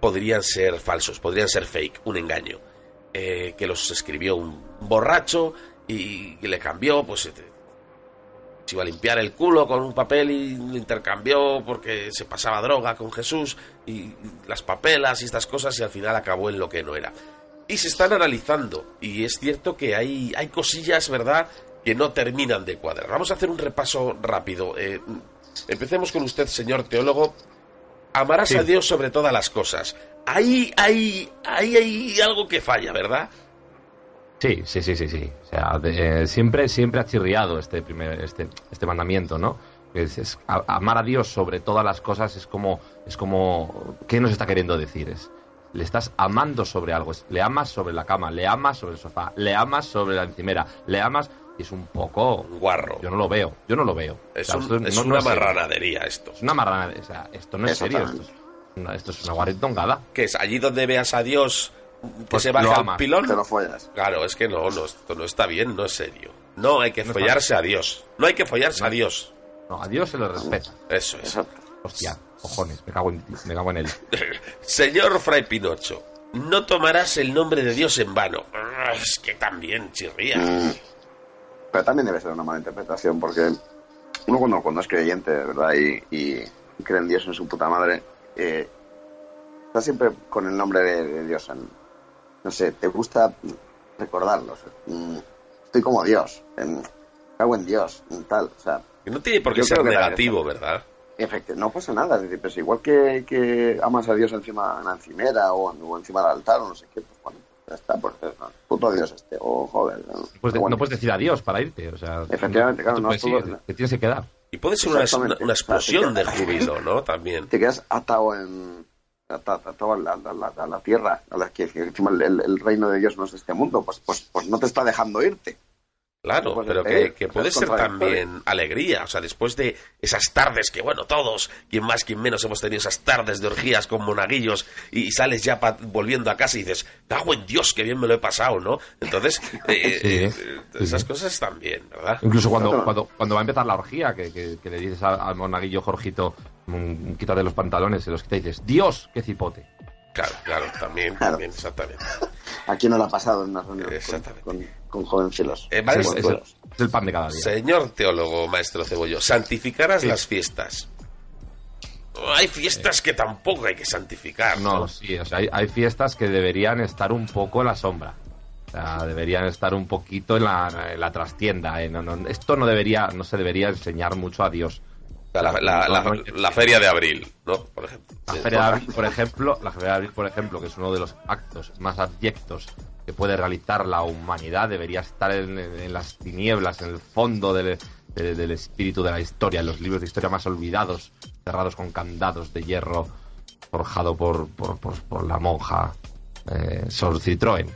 podrían ser falsos, podrían ser fake, un engaño. Eh, que los escribió un borracho y, y le cambió, pues se, se, iba a limpiar el culo con un papel y lo intercambió porque se pasaba droga con Jesús y las papelas y estas cosas y al final acabó en lo que no era. Y se están analizando y es cierto que hay, hay cosillas, ¿verdad?, que no terminan de cuadrar. Vamos a hacer un repaso rápido. Eh, empecemos con usted, señor teólogo. Amarás sí. a Dios sobre todas las cosas. Ahí, ahí, ahí hay algo que falla, ¿verdad? Sí, sí, sí, sí, sí. O sea, de, eh, siempre, siempre ha chirriado este primer, este, este mandamiento, ¿no? Es, es, a, amar a Dios sobre todas las cosas es como, es como, ¿qué nos está queriendo decir? Es, le estás amando sobre algo, es, le amas sobre la cama, le amas sobre el sofá, le amas sobre la encimera, le amas es un poco... guarro. Yo no lo veo, yo no lo veo. Es, O sea, un- esto es no- no una serio. marranadería esto. Es una marranadería, o sea, esto no es serio, esto es una, esto es una que es allí donde veas a Dios que Pues se baja al pilón. Te lo follas. Claro, es que no, no, esto no está bien, no es serio. No hay que No follarse a Dios. No hay que follarse a Dios. No, a Dios se le respeta. Eso es. Hostia, cojones, me cago en, me cago en él. <laughs> Señor Fray Pinocho, no tomarás el nombre de Dios en vano. Es que también chirría. Pero también debe ser una mala interpretación, porque uno cuando, cuando es creyente, verdad, y, y cree en Dios en su puta madre, eh, está siempre con el nombre de, de Dios en... No sé, te gusta recordarlo. o sea, mm, estoy como Dios, en, cago en Dios, en tal, o sea... Que no tiene por qué ser negativo, ¿verdad? Efecti- no pasa nada, es decir, pues igual que, que amas a Dios encima en la encimera o, o encima del altar o no sé qué, pues bueno, ya está, pues eh, puto Dios este, o joder. ¿no? Pues de- Bueno, no puedes decir adiós para irte, o sea... Efectivamente, claro, te no puedes todo- ir, te tienes que quedar. Y puede ser una, una explosión de O sea, te- júbilo, ¿no? También. Te quedas atado en ata- atado a la, a la- a la tierra, a la que que encima el, el- el reino de Dios no es de este mundo, pues, pues, pues no te está dejando irte. Claro, Pues pero que, puede ser también alegría. O sea, después de esas tardes que, bueno, todos, quien más, quien menos, hemos tenido esas tardes de orgías con monaguillos y, y sales ya pa- volviendo a casa y dices, cago en Dios, qué bien me lo he pasado, ¿no? Entonces, <laughs> eh, Sí, eh, sí, esas sí. cosas también, ¿verdad? Incluso cuando, cuando, cuando va a empezar la orgía, que, que- que le dices al, monaguillo Jorgito, mm, quítate los pantalones, se los quita y dices, Dios, qué cipote. Claro, claro, también, también, exactamente. <laughs> ¿A quién no le ha pasado en una reunión Exactamente. con, con, con? Eh, vale, es, es- es el, es el pan de cada día. Señor teólogo, maestro Cebollo, santificarás las fiestas. Hay fiestas que tampoco hay que santificar. No, sí, o sea, hay, hay fiestas que deberían estar un poco en la sombra. O sea, deberían estar un poquito en la, en la trastienda. eh, no- no- esto no debería, no se debería enseñar mucho a Dios. La, la- la- la- la feria de abril, ¿no? Por ejemplo. La Feria de Abril, por ejemplo, la Feria de Abril, por ejemplo, que es uno de los actos más abyectos que puede realizar la humanidad, debería estar en, en las tinieblas, en el fondo del, de- del espíritu de la historia, en los libros de historia más olvidados, cerrados con candados de hierro, forjado por, por, por- por la monja eh, Sor Citroën.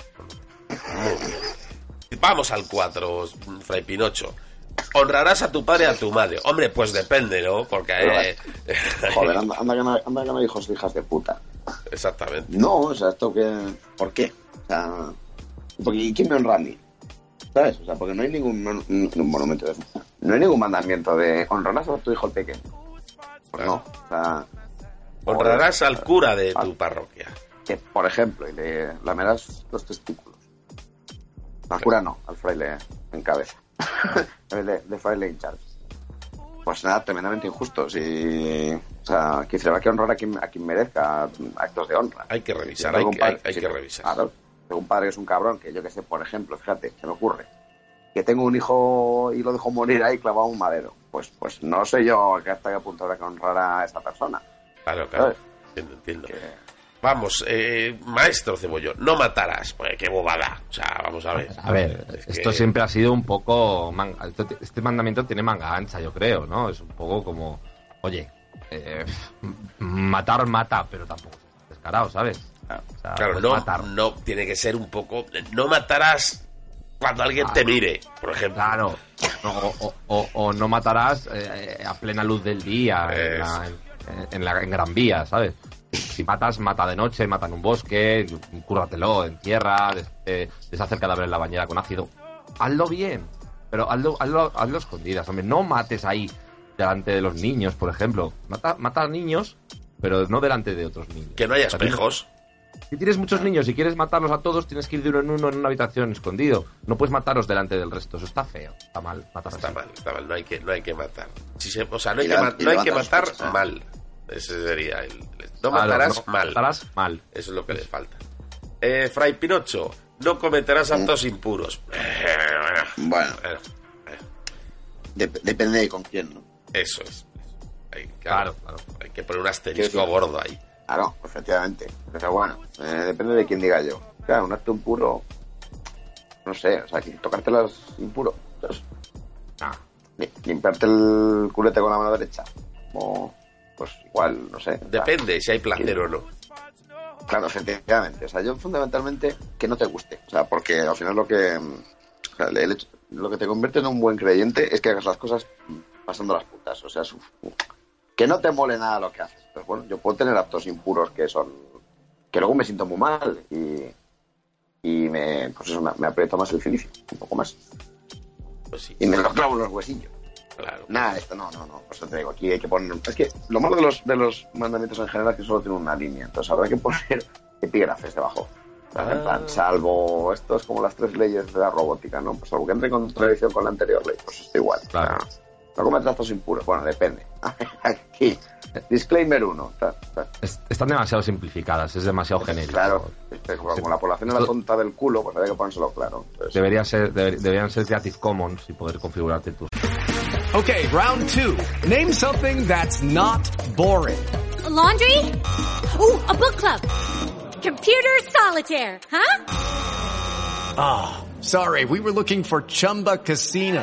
Vamos al 4, Fray Pinocho. Honrarás a tu padre y a tu madre. Hombre, pues depende, ¿no? Porque... eh, Joder, <laughs> anda, anda que no, anda que no hay hijos e hijas de puta. Exactamente. No, o sea, esto que... ¿Por qué? O sea, porque, ¿y quién me honra a mí? ¿Sabes? O sea, porque no hay ningún, un monumento de eso. No hay ningún mandamiento de honrarás a tu hijo el pequeño. Pues no, o sea... Honrarás al cura de tu parroquia. Que, por ejemplo, y le lamerás los testículos. Al cura no, al fraile en cabeza. <laughs> en de, de fraile in charge. Pues nada, tremendamente injusto. Si, o sea, que se le va a que honrar a quien, a quien merezca actos de honra. Hay que revisar, Si hay que- hay- hay si- que revisar. Claro, tengo un padre que es un cabrón, que yo que sé, por ejemplo, fíjate, se me ocurre, que tengo un hijo y lo dejo morir ahí clavado a un madero. Pues, pues no sé yo que hasta qué punto habrá que honrar a esa persona. Claro, claro. Entiendo, entiendo. Vamos, eh, maestro Cebollo, no matarás. Pues qué bobada. O sea, vamos a ver. A ver, Es esto que- siempre ha sido un poco... manga- esto- Este mandamiento tiene manga ancha, yo creo, ¿no? Es un poco como, oye, eh, <laughs> matar mata, pero tampoco es descarado, ¿sabes? O sea, Claro, no, matar. no tiene que ser un poco. No matarás cuando alguien te mire, por ejemplo. Claro. No, o, o- o- o no matarás eh, a plena luz del día, en, la, en- en la- en Gran Vía, ¿sabes? Si matas, mata de noche, mata en un bosque, cúrratelo en tierra, des- eh, deshace el cadáver en la bañera con ácido. Hazlo bien, pero hazlo, hazlo, hazlo escondidas, hombre. No mates ahí delante de los niños, por ejemplo. Mata, mata a niños, pero no delante de otros niños. Que no haya espejos. Si tienes muchos niños y quieres matarlos a todos, tienes que ir de uno en uno en una habitación escondido. No puedes matarlos delante del resto. Eso está feo. Está mal. Matar Está así. mal, está mal. No hay que, no hay que matar. Si se- o sea, no hay que, ma- no hay matar ¿eh? mal. Ese sería el. No Claro, matarás no mal. matarás mal. Eso es lo que le falta. Eh, Fray Pinocho, no cometerás actos impuros. <laughs> Bueno, Dep- depende de con quién, ¿no? Eso es. Hay, claro, Hay que poner un asterisco gordo ahí. Claro, efectivamente. Pero bueno, eh, depende de quién diga yo. Claro, un acto impuro, no sé, o sea, tocártelas impuro. Pues, li- limpiarte el culete con la mano derecha. O, pues igual, no sé. o sea, Depende si hay placer o no. Claro, efectivamente. O sea, yo fundamentalmente que no te guste. O sea, porque al final lo que. o sea, el hecho- lo que te convierte en un buen creyente es que hagas las cosas pasando las putas. O sea, su- que no te mole nada lo que haces. Pues bueno, yo puedo tener actos impuros que son. que luego me siento muy mal y. y me. pues eso, me, me aprieta más el cilicio, un poco más. Pues sí. Y me lo clavo en los huesillos. Claro. Nada, esto no, no, no. Por eso te digo, aquí hay que poner. Es que lo malo de los, de los mandamientos en general es que solo tienen una línea. Entonces habrá que poner <laughs> epígrafes debajo. Sea, en plan, salvo esto es como las tres leyes de la robótica, ¿no? Pues salvo que entre en contradicción con la anterior ley, pues está igual. Claro. O sea, no cometas actos impuros. Bueno, depende. <laughs> Aquí. Disclaimer 1. Es- están demasiado simplificadas, es demasiado genérico. Claro. Como la población es la tonta del culo, pues había que ponérselo claro. Entonces, Debería ser, deber- deberían ser Creative Commons y poder configurarte tus. Okay, round two. Name something that's not boring. A laundry? Ooh, a book club. Computer solitaire, huh? Ah, sorry, we were looking for Chumba Casino.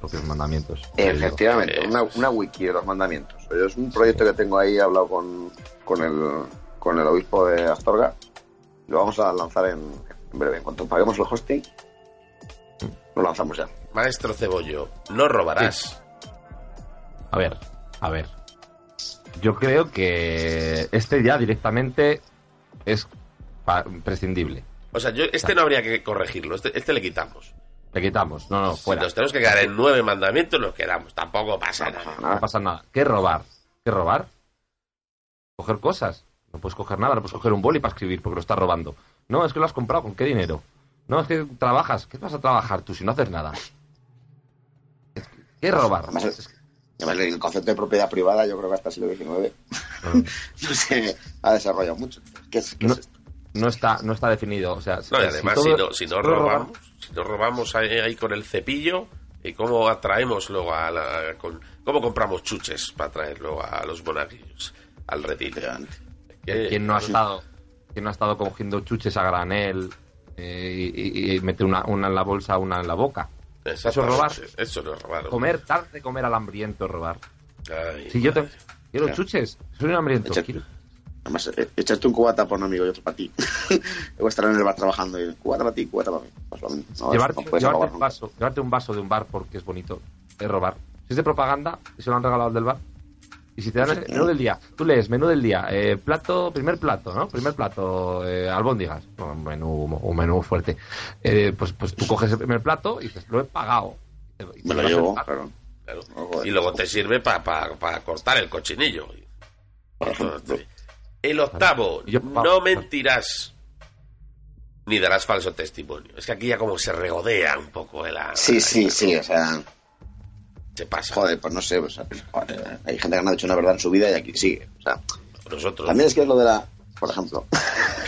propios mandamientos. Efectivamente, una, una wiki de los mandamientos. Es un proyecto que tengo ahí, he hablado con, con, el, con el obispo de Astorga. Lo vamos a lanzar en, en breve. En cuanto paguemos el hosting, lo lanzamos ya. Maestro Cebollo, no robarás. A ver, a ver. Yo creo que este ya directamente es prescindible. O sea, yo, este no habría que corregirlo, este, este le quitamos. Le quitamos, no, no, Si fuera. nos tenemos que quedar en nueve mandamientos, nos quedamos. Tampoco pasa nada. No pasa nada. ¿Qué robar? ¿Qué robar? Coger cosas. No puedes coger nada, no puedes coger un boli para escribir porque lo estás robando. No, es que lo has comprado, ¿con qué dinero? No, es que trabajas. ¿Qué vas a trabajar tú si no haces nada? ¿Qué robar? Además, además, el concepto de propiedad privada, yo creo que hasta el siglo XIX <laughs> no se ha desarrollado mucho. ¿Qué es, qué No, es esto? no está, no está definido. O sea, No, y si además, todo- si, no, si no robamos, si no robamos ahí, ahí con el cepillo, ¿y cómo atraemos luego a la. con- ¿Cómo compramos chuches para traer luego a los monaguillos al redil? Que- ¿Quién no ha estado, quién no ha estado cogiendo chuches a granel eh, y, y- y mete una, una en la bolsa, una en la boca? Eso es robar. Eso no es robar. Comer, dar de comer al hambriento es robar. Ay, Si yo te, quiero Claro. chuches, soy un hambriento. Echa- quiero- Además, eh, echaste un cubata por un amigo y otro para ti. <laughs> Luego estar en el bar trabajando y cubata para ti, cubata para mí. Pues lo mismo. No, llevarte, no un vaso, llevarte un vaso de un bar porque es bonito es robar. Si es de propaganda y se lo han regalado al del bar. Y si te dan el menú del día, tú lees menú del día, eh, plato, primer plato, ¿no? Primer plato, eh, albóndigas, un menú, un menú fuerte. Eh, pues, pues tú coges el primer plato y dices, lo he pagado. Y te- y te Me lo llevo, bar. claro. Claro. Y luego te sirve para cortar el cochinillo. El octavo, no mentirás ni darás falso testimonio. Es que aquí ya como se regodea un poco el Sí, sí, sí, o sea. Se pasa. Joder, pues no sé. o sea, joder, hay gente que no ha dicho una verdad en su vida y aquí sigue. O sea, Nosotros. también es que es lo de la. Por ejemplo.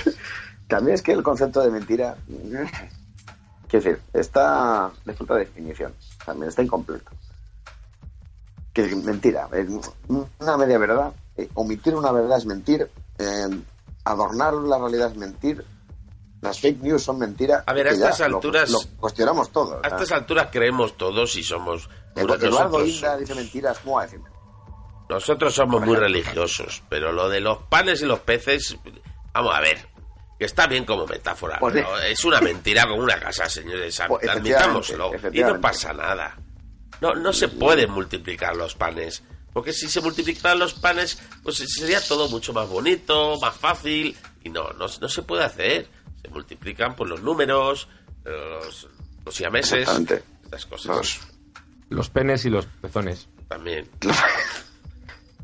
<laughs> también es que el concepto de mentira. <laughs> Quiero decir, está. Le falta definición. También está incompleto. Que mentira. es Una media verdad. eh, Omitir una verdad es mentir. Eh, adornar la realidad es mentir. Las fake news son mentira. A ver, a estas alturas- Lo, cuestionamos todo. A estas alturas creemos todos y somos... Eduardo nosotros, Inda dice mentiras. Nosotros somos muy religiosos, pero lo de los panes y los peces... Vamos a ver. Que está bien como metáfora, Pues pero es una mentira como una casa, señores. Pues, Admitámoslo. Y no pasa nada. No, no se pueden multiplicar los panes. Porque si se multiplicaran los panes, pues sería todo mucho más bonito, más fácil. Y no, no, no se puede hacer. Se multiplican por los números, los, los siameses, estas cosas. Los penes y los pezones. También. <laughs>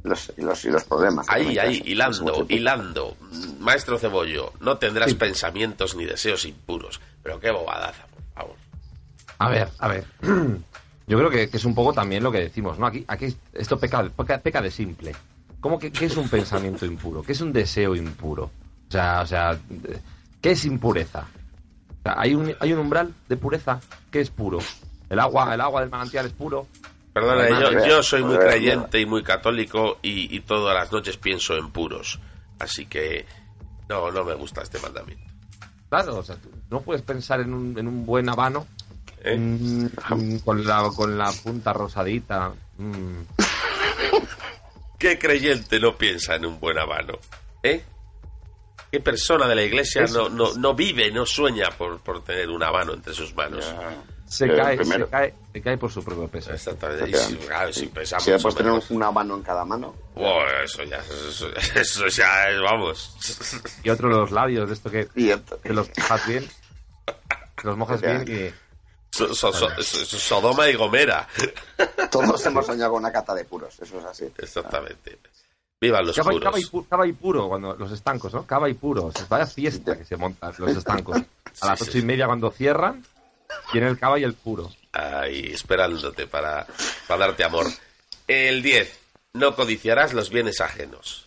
Los, y, los, y los problemas. Ahí, ahí, hilando, hilando. Maestro Cebollo, no tendrás Sí. pensamientos ni deseos impuros. Pero qué bobadaza, por favor. A ver, a ver. <clears throat> Yo creo que, que es un poco también lo que decimos, ¿no? Aquí, aquí esto peca, peca, peca de simple. ¿Cómo que qué es un pensamiento impuro? ¿Qué es un deseo impuro? O sea, o sea, ¿qué es impureza? O sea, ¿hay, un, ¿Hay un umbral de pureza? ¿Qué es puro? ¿El agua, el agua del manantial es puro? Perdona, yo, yo soy muy creyente y muy católico y, y todas las noches pienso en puros. Así que no, no me gusta este mandamiento. Claro, o sea, tú no puedes pensar en un, en un buen habano ¿Eh? mm, mm, con, la, con la punta rosadita. mm. ¿Qué creyente no piensa en un buen habano? ¿Eh? ¿Qué persona de la iglesia no, no, no vive, no sueña por, por tener un habano entre sus manos? Se, Eh, cae, primero. se, cae, se cae por su propio peso. Exactamente. Y si, claro, si pesamos Si menos- tener una mano en cada mano. Eso ya, eso, eso ya es, vamos. Y otro los labios de esto que, que los mojas bien. Que los mojas bien y... So- so- so- so- Sodoma y Gomera. Todos hemos <laughs> soñado con una cata de puros, eso es así. Exactamente. Vivan los Cava, y- puros. cava y, pu- cava y puro, cuando los estancos, ¿no? Cava y puro. Vaya fiesta que se montan los estancos. <laughs> A las Sí, ocho sí, y media cuando cierran, tienen el cava y el puro. Ahí, esperándote para, para darte amor. El 10. No codiciarás los bienes ajenos.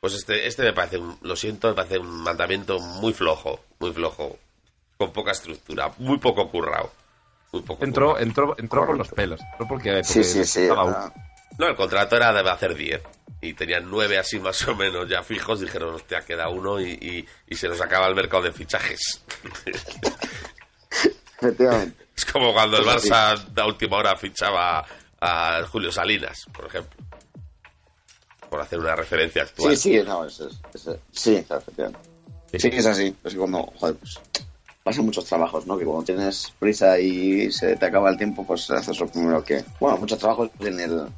Pues este, este me parece, un- lo siento, me parece un mandamiento muy flojo, muy flojo, con poca estructura, muy poco currado. Entró, entró, entró por los pelos. Entró porque, porque Sí, sí, sí. estaba No, el contrato era de hacer 10. Y tenían 9 así más o menos ya fijos. Dijeron, hostia, queda uno y, y- y se nos acaba el mercado de fichajes. <laughs> Efectivamente. es como cuando el Pues. Barça a última hora fichaba a Julio Salinas, por ejemplo. Por hacer una referencia actual. Sí, sí, no, es, es- es- sí, efectivamente. Sí, es así. Es cuando, joder, pues pasan muchos trabajos, ¿no? Que cuando tienes prisa y se te acaba el tiempo, pues haces lo primero que... Bueno, muchos trabajos en el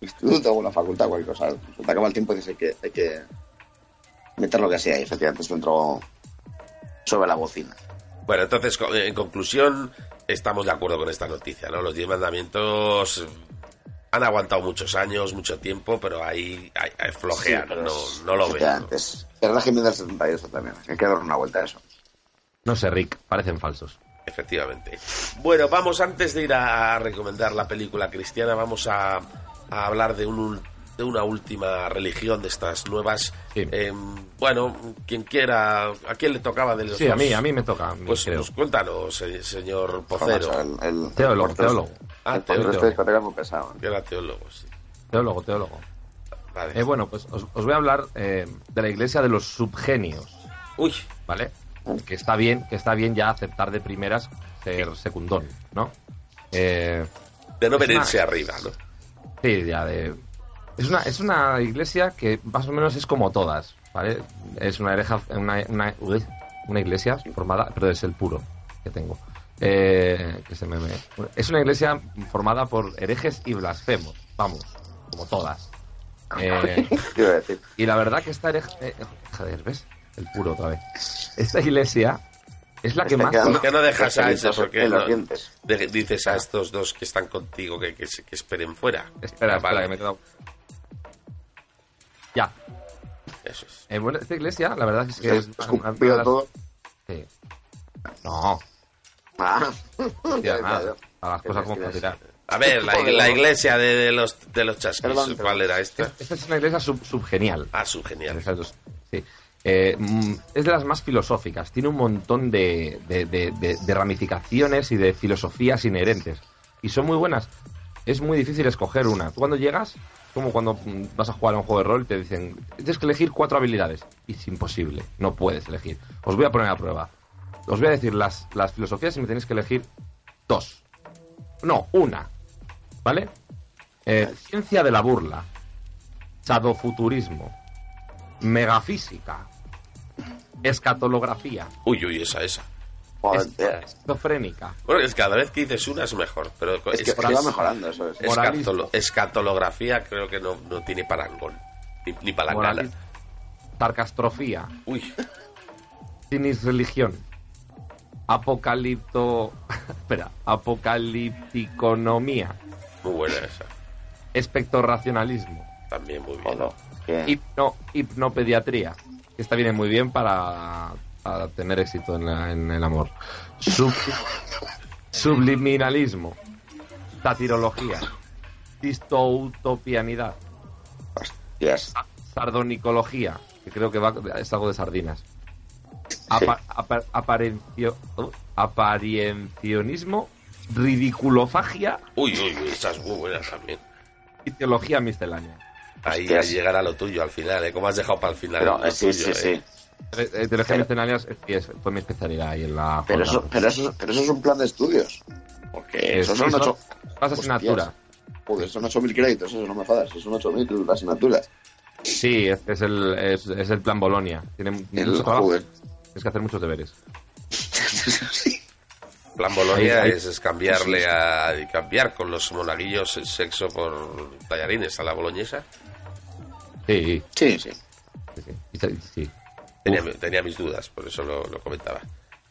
instituto o en la facultad, cualquier cosa. Se te acaba el tiempo y dices que hay que meter lo que sea y efectivamente entró sobre la bocina. Bueno, entonces, co- en conclusión, estamos de acuerdo con esta noticia, ¿no? Los 10 mandamientos han aguantado muchos años, mucho tiempo, pero ahí, ahí, ahí flojean, Sí, pero no, es- no lo veo. Es el régimen del 78 también. Hay que dar una vuelta a eso. No sé, Rick, parecen falsos. Efectivamente. Bueno, vamos, antes de ir a recomendar la película cristiana, vamos a, a hablar de, un, ul- de una última religión de estas nuevas. Em, bueno, quien quiera, ¿a quién le tocaba de los Sí, a mí, a mí me toca. Pues, creo. pues cuéntanos, se- señor Pocero. El, el- Teólogo, el- teólogo. Ah, el teólogo. resto de discotecas es muy pesado. Que era teólogo, sí. Teólogo, teólogo. Vale. Eh, bueno, pues os, os voy a hablar eh, de la iglesia de los subgenios. Uy. ¿Vale? Que está bien, que está bien ya aceptar de primeras ser secundón, ¿no? Eh, De no venirse una- arriba, ¿no? Sí, ya de... Es una, es una iglesia que más o menos es como todas, ¿vale? Es una, hereja, una, una, una iglesia formada, pero es el puro que tengo. Eh, que se me, me- es una iglesia formada por herejes y blasfemos, vamos, como todas. Eh, <laughs> ¿Qué iba a decir? y la verdad que esta hereja... eh, joder, ¿ves? El puro otra vez. Esta iglesia es la que Está más... quedando- ¿Por qué no dejas a Los eso? Porque no- dientes. de- dices a estos dos que están contigo que, que, que esperen fuera. Espera, espera, Vale. que me he quedado... Ya. Eso es. Eh, bueno, esta iglesia, la verdad es que es... escupido una las- todo. Sí. No, Ah. <laughs> Ya, nada. A las cosas como tirar. A ver, la, la iglesia de, de los de los chasquis, ¿cuál era esta? Esta es una iglesia sub- subgenial. Ah, su genial. Esas dos, Sí. Eh, mm, es de las más filosóficas. Tiene un montón de, de- de- de- ramificaciones y de filosofías inherentes. Y son muy buenas. Es muy difícil escoger una. Tú cuando llegas, como cuando mm, vas a jugar a un juego de rol, te dicen, tienes que elegir cuatro habilidades. Y es imposible. No puedes elegir. Os voy a poner a prueba. Os voy a decir las, las filosofías y me tenéis que elegir dos. No, una. ¿Vale? Eh, ciencia de la burla. Sadofuturismo. Megafísica. Escatolografía. Uy, uy, esa, esa. Joder. Esquizofrénica. Bueno, es que cada vez que dices una es mejor, pero Es que, es que va mejorando, eso es. escatolo- escatolografía creo que no, no tiene parangón. Ni, ni palangana. Sarcastrofía. Uy, Sinis religión. Apocalipto. <laughs> Espera. Apocalipticonomía. muy buena esa. Espectorracionalismo. También muy bien. Hipno, hipnopediatría. Que esta viene muy bien para, para tener éxito en, la- en el amor. Sub- Subliminalismo. Satirología. Distoutopianidad. Sa- Sardonicología, que creo que va, es algo de sardinas. Apa- apa- aparencio- ridiculofagia Uy, uy, uy, esa es muy buena también. y teología miscelánea. Ahí llegar a lo tuyo al final, ¿eh? Como has dejado para el final. Pero, lo eh, sí, tuyo, sí, ¿eh? sí. Eh, eh, miscelánea es- es- fue mi especialidad ahí en la Pero eso, pero, eso, pero eso es un plan de estudios. Porque Eh, eso sí, son ocho. Más asignatura. Joder, son 8.000 créditos, eso no me fadas. Son 8.000 asignaturas. Sí, es, es el, es, es el plan Bolonia. Tiene El- mucho trabajo. joder. Tienes que hacer muchos deberes. <laughs> Plan Bolonia Ahí- ahí- es, es cambiarle a cambiar con los monaguillos el sexo por tallarines a la boloñesa. Sí, Sí, sí. sí. sí. Y se- sí. Tenía, tenía mis dudas, por eso lo, lo comentaba.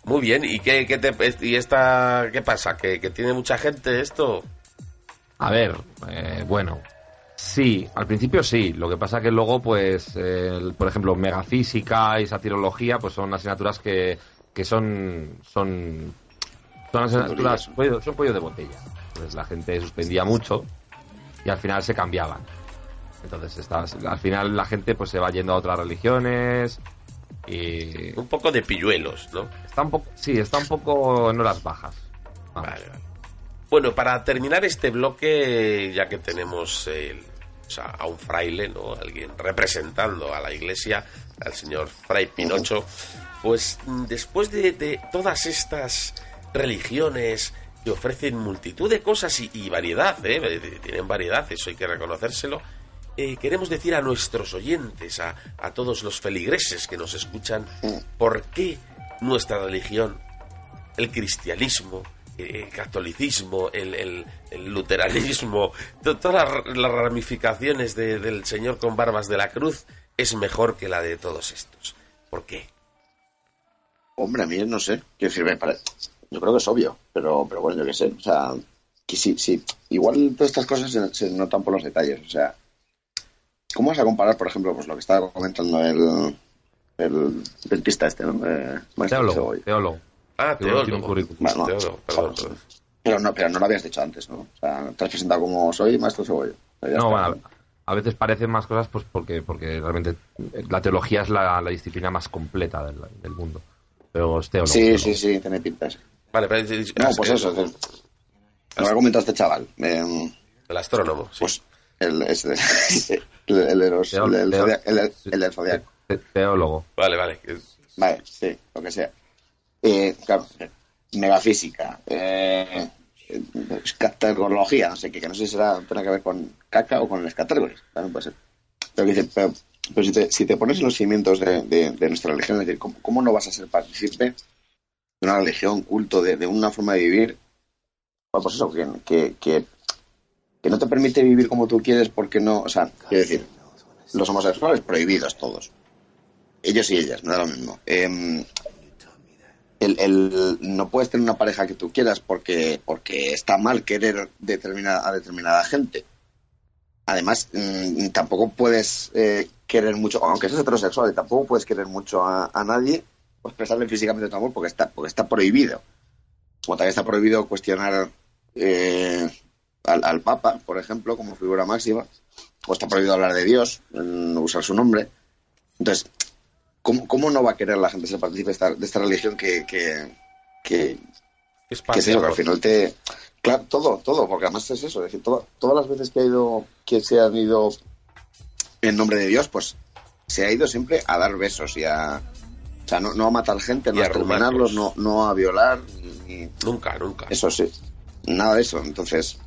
Muy bien, ¿y qué, qué te, y esta qué pasa? ¿Que, que tiene mucha gente esto? A ver, eh, bueno, sí, al principio sí. Lo que pasa que luego, pues, el- por ejemplo, megafísica y satirología, pues son asignaturas que, que son, son, son asignaturas, son cuello de botella. Entonces la gente suspendía mucho y al final se cambiaban. Entonces está- al final la gente pues se va yendo a otras religiones y Un poco de pilluelos, ¿no? está un poco, sí, está un poco en horas bajas. Vamos. Vale, vale. Bueno, para terminar este bloque, ya que tenemos el- o sea, a un fraile, ¿no? Alguien representando a la iglesia, al señor Fray Pinocho, pues después de, de todas estas religiones que ofrecen multitud de cosas y, y variedad, ¿eh? Tienen variedad, eso hay que reconocérselo. Eh, queremos decir a nuestros oyentes, a, a todos los feligreses que nos escuchan, por qué nuestra religión el cristianismo, eh, el catolicismo, el, el- luteranismo, to- todas las, ramificaciones de- del Señor con barbas de la cruz es mejor que la de todos estos. ¿Por qué? Hombre, a mí no sé. Quiero decir, me pare- yo creo que es obvio, pero, pero bueno, yo qué sé. O sea, sí, sí. Igual todas estas cosas se, se notan por los detalles. O sea, ¿cómo vas a comparar, por ejemplo, pues lo que estaba comentando el, el dentista este, ¿no? Eh, maestro Teólogo, teólogo. Ah, teólogo. currículum. Bueno, Teólogo, perdón, perdón. Pero no, pero no lo habías dicho antes, ¿no? O sea, te has presentado como soy maestro Cebolla. No, bueno, a veces parecen más cosas pues porque, porque realmente la teología es la, la disciplina más completa del, del mundo. Pero es teólogo. Sí, teólogo. sí, sí, tiene pinta. sí. Vale, pero No, pues eso. es- Lo que ha comentado este chaval. eh, el astrónomo, sí. Pues el, es de- <laughs> el, el de los- el zodiaco. Teólogo. Vale, vale. Vale, sí, lo que sea. Eh, claro, megafísica, eh, escatergología, no sé qué, que no sé si será, tiene que ver con caca o con escatergoles, también puede ser. Pero, que dice, pero, pero si, te, si te pones en los cimientos de, de- de nuestra religión, es decir, ¿cómo, cómo no vas a ser partícipe de una religión, culto, de, de una forma de vivir? Bueno, pues eso, que, que, que, que no te permite vivir como tú quieres porque no, o sea, quiero decir, los homosexuales prohibidos todos. Ellos y ellas, me da lo mismo. Em, el, el- no puedes tener una pareja que tú quieras porque, porque está mal querer determinada, a determinada gente. Además, mm, tampoco puedes eh, querer mucho, aunque seas heterosexual, tampoco puedes querer mucho a, nadie o expresarle físicamente tu amor porque está, porque está prohibido. Como también está prohibido cuestionar eh, al, al Papa, por ejemplo, como figura máxima, o está prohibido hablar de Dios, no usar su nombre. Entonces, ¿cómo, cómo no va a querer la gente ser partícipe de esta, de esta religión que, que, que, Es que es eso, que al final te... Claro, todo, todo, porque además es eso, es decir, todo- todas las veces que ha ido, que se han ido en nombre de Dios, pues se ha ido siempre a dar besos y a... O sea, no, no a matar gente, no a exterminarlos, no, no a violar, ni... Nunca, nunca. Eso sí, nada de eso. Entonces,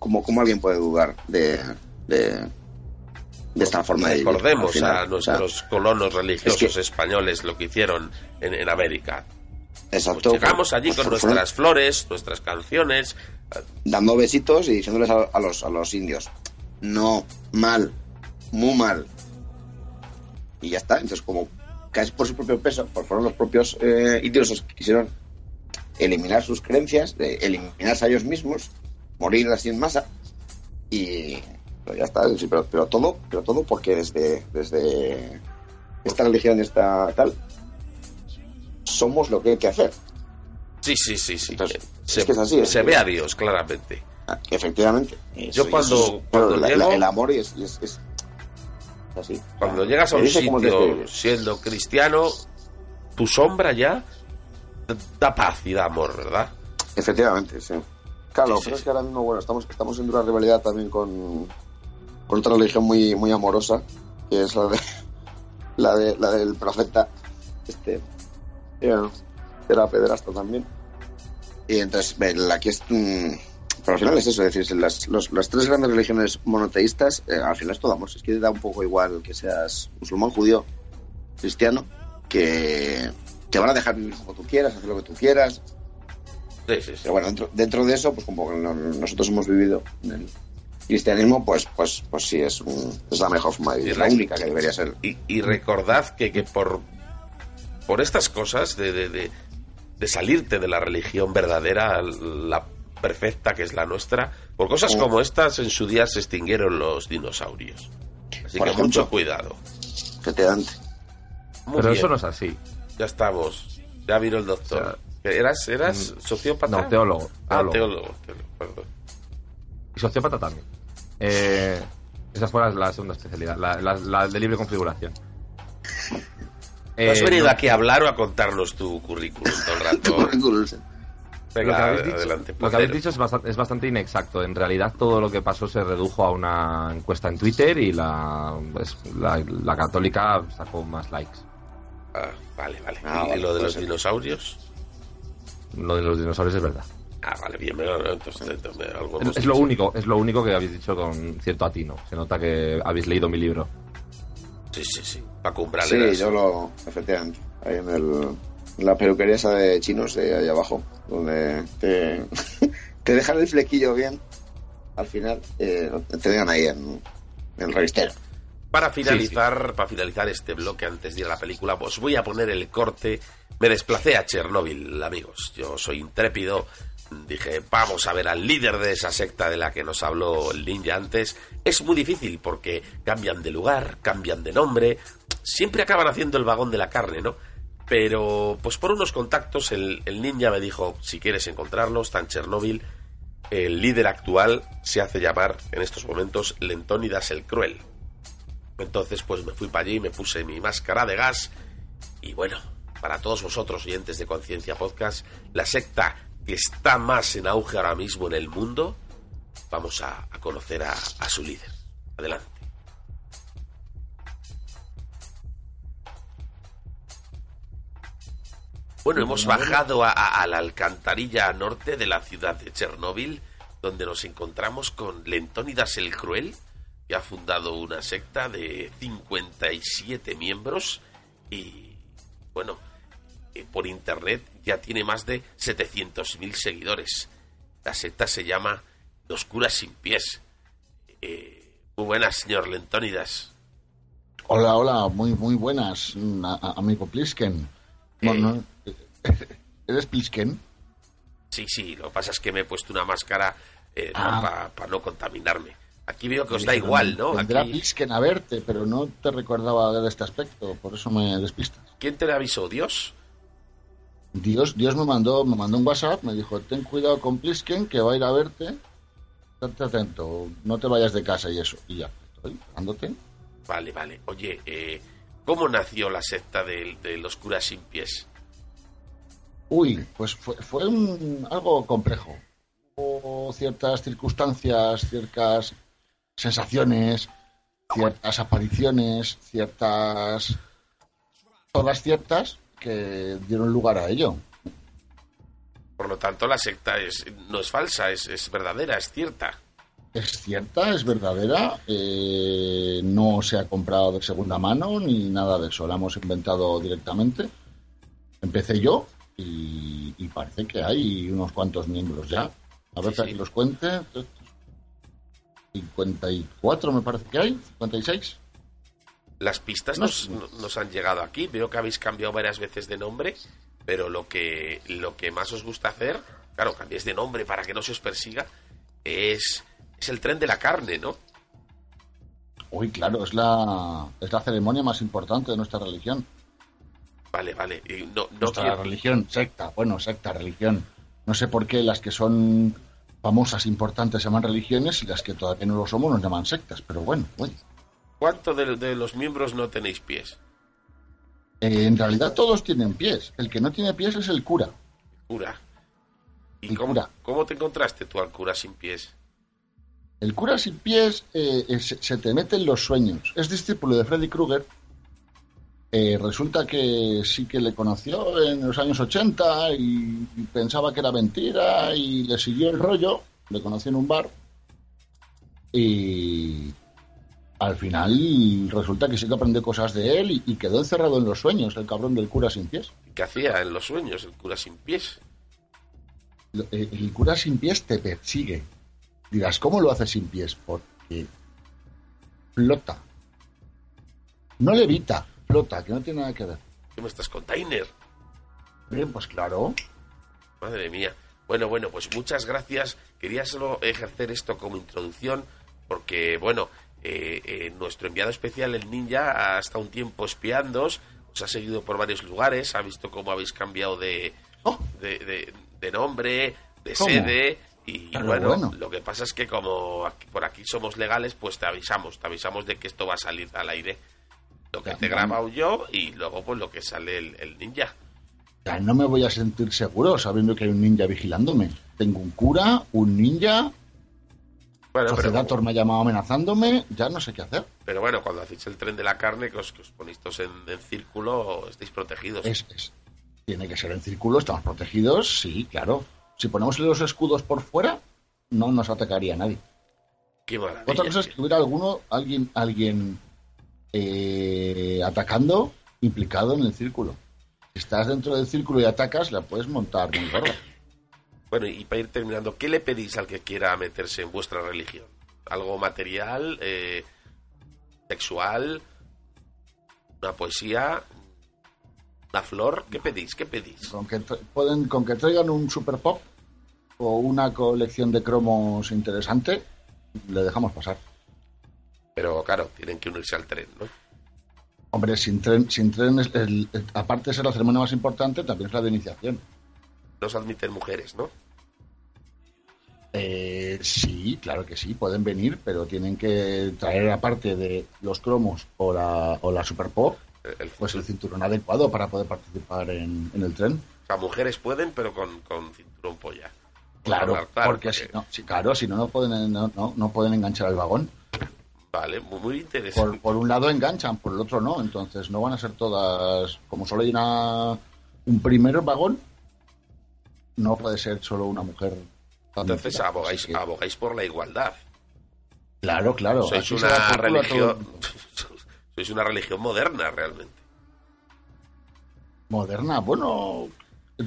¿cómo, cómo alguien puede dudar de, de, de esta forma de? Recordemos a o sea, nuestros colonos religiosos es que- españoles lo que hicieron en, en América. Exacto. Pues llegamos allí Pues con nuestras flores, nuestras canciones. dando besitos y diciéndoles a, a los, a los indios, no, mal, muy mal. Y ya está. Entonces, como casi por su propio peso, por fueron los propios eh, indios los que quisieron eliminar sus creencias, de eliminarse a ellos mismos, morir así en masa. Y pero ya está. sí, pero, pero todo, pero todo porque desde, desde esta religión, esta tal, somos lo que hay que hacer. Sí, sí, sí, sí. Entonces, se, es que es así. se ve a Dios, claramente. Ah, Efectivamente. Yo cuando- cuando la- llego- la- el amor es, es, es así. Cuando llegas a un sitio desde- siendo cristiano, tu sombra ya da paz y da amor, ¿verdad? Efectivamente, sí. Claro, pero es que ahora mismo, bueno, estamos, estamos en una rivalidad también con, con otra religión muy, muy amorosa, que es la de <laughs> la de la del profeta, este, era pederasta también. Y entonces, aquí es, mm, pero al final es eso, es decir, las, los- las tres grandes religiones monoteístas, eh, al final es todo amor. Es que da un poco igual que seas musulmán, judío, cristiano, que te van a dejar vivir como tú quieras, hacer lo que tú quieras, pero bueno, dentro, dentro de eso, pues como no- nosotros hemos vivido en el cristianismo, pues, pues, pues sí, es, un- es la mejor forma de vivir, Y la única que debería ser. Y, y recordad que, que por, por estas cosas de, de, de- de salirte de la religión verdadera, la perfecta que es la nuestra, por cosas Mm. como estas en su día se extinguieron los dinosaurios. Así Por que ejemplo. mucho cuidado. Efectivamente. Muy Pero bien. eso no es así. Ya estamos. Ya vino el doctor. ¿Eras, eras mm, sociópata? no, teólogo, Ah, teólogo. teólogo. teólogo, perdón. Y sociópata también. Eh, esa fue la, la segunda especialidad, la, la- la de libre configuración. ¿No ¿Has Eh, venido no. aquí a hablar o a contarnos tu currículum todo el rato? <laughs> Venga, lo que habéis dicho, adelante. lo que habéis dicho es bastante, es bastante inexacto. En realidad todo lo que pasó se redujo a una encuesta en Twitter y la, pues, la, la católica sacó más likes. Ah, vale, vale. Ah, ¿Y vale, lo de los ser. dinosaurios? Lo de los dinosaurios es verdad. Ah, vale, bien, me lo- entonces, entonces, algo Es, lo único, es lo único que habéis dicho con cierto atino. Se nota que habéis leído mi libro. Sí, sí, sí. Paco Umbral Sí, yo lo, efectivamente, ahí en el, la peluquería esa de chinos, de ahí abajo, donde te, <laughs> te dejan el flequillo bien, al final, eh, te dejan ahí en, en el revistero. Para finalizar, para finalizar este bloque antes de ir a la película, os voy a poner el corte. Me desplacé a Chernóbil, amigos. Yo soy intrépido. Dije, vamos a ver al líder de esa secta de la que nos habló el ninja antes. Es muy difícil porque cambian de lugar, cambian de nombre. Siempre acaban haciendo el vagón de la carne, ¿no? Pero, pues por unos contactos, el, el ninja me dijo, si quieres encontrarlo, está en Chernóbil. El líder actual se hace llamar en estos momentos Lentónidas el Cruel. Entonces, pues me fui para allí, me puse mi máscara de gas. Y bueno, para todos vosotros, oyentes de Conciencia Podcast, la secta que está más en auge ahora mismo en el mundo, vamos a, a conocer a, a su líder. Adelante. Bueno, hemos bajado a, a- a la alcantarilla norte de la ciudad de Chernóbil, donde nos encontramos con Lentónidas el Cruel, que ha fundado una secta de 57 miembros y, bueno, eh, por internet ya tiene más de 700.000 seguidores. La secta se llama Los Curas Sin Pies. Eh, muy buenas, señor Lentónidas. Hola, hola, muy muy buenas, mm, a- a- amigo Plisken. Bueno, eh, <laughs> ¿Eres Plisken? Sí, sí, lo que pasa es que me he puesto una máscara Ah. para no contaminarme. Aquí veo que os da igual, ¿no? Vendrá Aquí... Plisken a verte, pero no te recordaba de este aspecto, por eso me despistas. ¿Quién te le avisó? ¿Dios? Dios, Dios me mandó, me mandó un WhatsApp, me dijo, ten cuidado con Plisken, que va a ir a verte, estate atento, no te vayas de casa y eso. Y ya, estoy dándote. Vale, vale. Oye, eh, ¿cómo nació la secta de, de los curas sin pies? Uy, pues fue, fue un- algo complejo. Hubo ciertas circunstancias, ciertas sensaciones, ciertas apariciones, ciertas... todas ciertas que dieron lugar a ello. Por lo tanto, la secta es, no es falsa, es, es verdadera, es cierta. Es cierta, es verdadera, eh, no se ha comprado de segunda mano ni nada de eso, la hemos inventado directamente. Empecé yo y, y parece que hay unos cuantos miembros ya. A ver, Sí, sí. que los cuente. 54 me parece que hay, 56. Las pistas No nos, han llegado aquí. Veo que habéis cambiado varias veces de nombre, pero lo que, lo que más os gusta hacer, claro, cambiéis de nombre para que no se os persiga, es, es el tren de la carne, ¿no? Uy, claro, es la, es la ceremonia más importante de nuestra religión. Vale, vale. Y no, no Nuestra quiero- religión, secta, bueno, secta, religión. No sé por qué las que son famosas, importantes, se llaman religiones y las que todavía no lo somos nos llaman sectas, pero bueno, oye. ¿Cuánto de, de los miembros no tenéis pies? Eh, en realidad todos tienen pies. El que no tiene pies es el cura. Cura. ¿Y El cómo, cura. cómo te encontraste tú al cura sin pies? El cura sin pies eh, eh, se, se te mete en los sueños. Es discípulo de Freddy Krueger. Eh, resulta que sí que le conoció en los años 80 y, y pensaba que era mentira y le siguió el rollo. Le conoció en un bar. Y al final resulta que sí que aprendió cosas de él y, y quedó encerrado en los sueños, el cabrón del cura sin pies. ¿Qué hacía en los sueños el cura sin pies? Eh, El cura sin pies te persigue. Dirás, ¿cómo lo hace sin pies? Porque flota. No levita, flota, que no tiene nada que ver. ¿Qué me estás container? Bien, pues claro. Madre mía. Bueno, bueno, pues muchas gracias. Quería solo ejercer esto como introducción porque, bueno, eh, eh, nuestro enviado especial, el ninja, ha estado un tiempo espiándoos, os ha seguido por varios lugares, ha visto cómo habéis cambiado de, de, de- de nombre, de ¿Cómo? sede. Y bueno, bueno. lo que pasa es que como aquí- por aquí somos legales, pues te avisamos, te avisamos de que esto va a salir al aire. Lo que te he grabado yo y luego pues lo que sale el, el ninja. Ya no me voy a sentir seguro sabiendo que hay un ninja vigilándome. Tengo un cura, un ninja, Bueno, pero, Sociedator me ha llamado amenazándome, ya no sé qué hacer. pero bueno, cuando hacéis el tren de la carne, que os, que os ponéis todos en, en círculo, estáis protegidos. Es, es- tiene que ser en círculo, estamos protegidos, sí, claro. Si ponemos los escudos por fuera, no nos atacaría nadie. Qué maravilla. Otra cosa es que hubiera alguno, alguien, alguien eh, atacando implicado en el círculo. Si estás dentro del círculo y atacas, la puedes montar muy gorda. Bueno, y para ir terminando, ¿qué le pedís al que quiera meterse en vuestra religión? ¿Algo material, eh, sexual, una poesía, una flor? ¿Qué pedís? ¿Qué pedís? Con que, pueden, con que traigan un super pop o una colección de cromos interesante, le dejamos pasar. Pero claro, tienen que unirse al tren, ¿no? Hombre, sin tren, sin tren es el- el- aparte de ser la ceremonia más importante, también es la de iniciación. No se admiten mujeres, ¿no? Eh, sí, claro que sí, pueden venir, pero tienen que traer aparte de los cromos o la, o la super pop, pues el cinturón adecuado para poder participar en, en el tren. O sea, mujeres pueden, pero con, con cinturón polla. Claro, Claro, claro, porque si no, sí, claro, si no, no pueden, no, no, no pueden enganchar el vagón. Vale, muy, muy interesante. Por, por un lado enganchan, por el otro no, entonces no van a ser todas, como solo hay una, un primer vagón, no puede ser solo una mujer. Entonces abogáis, que- abogáis por la igualdad. Claro, claro. Sois una religión. <laughs> Sois una religión moderna, realmente. Moderna, bueno,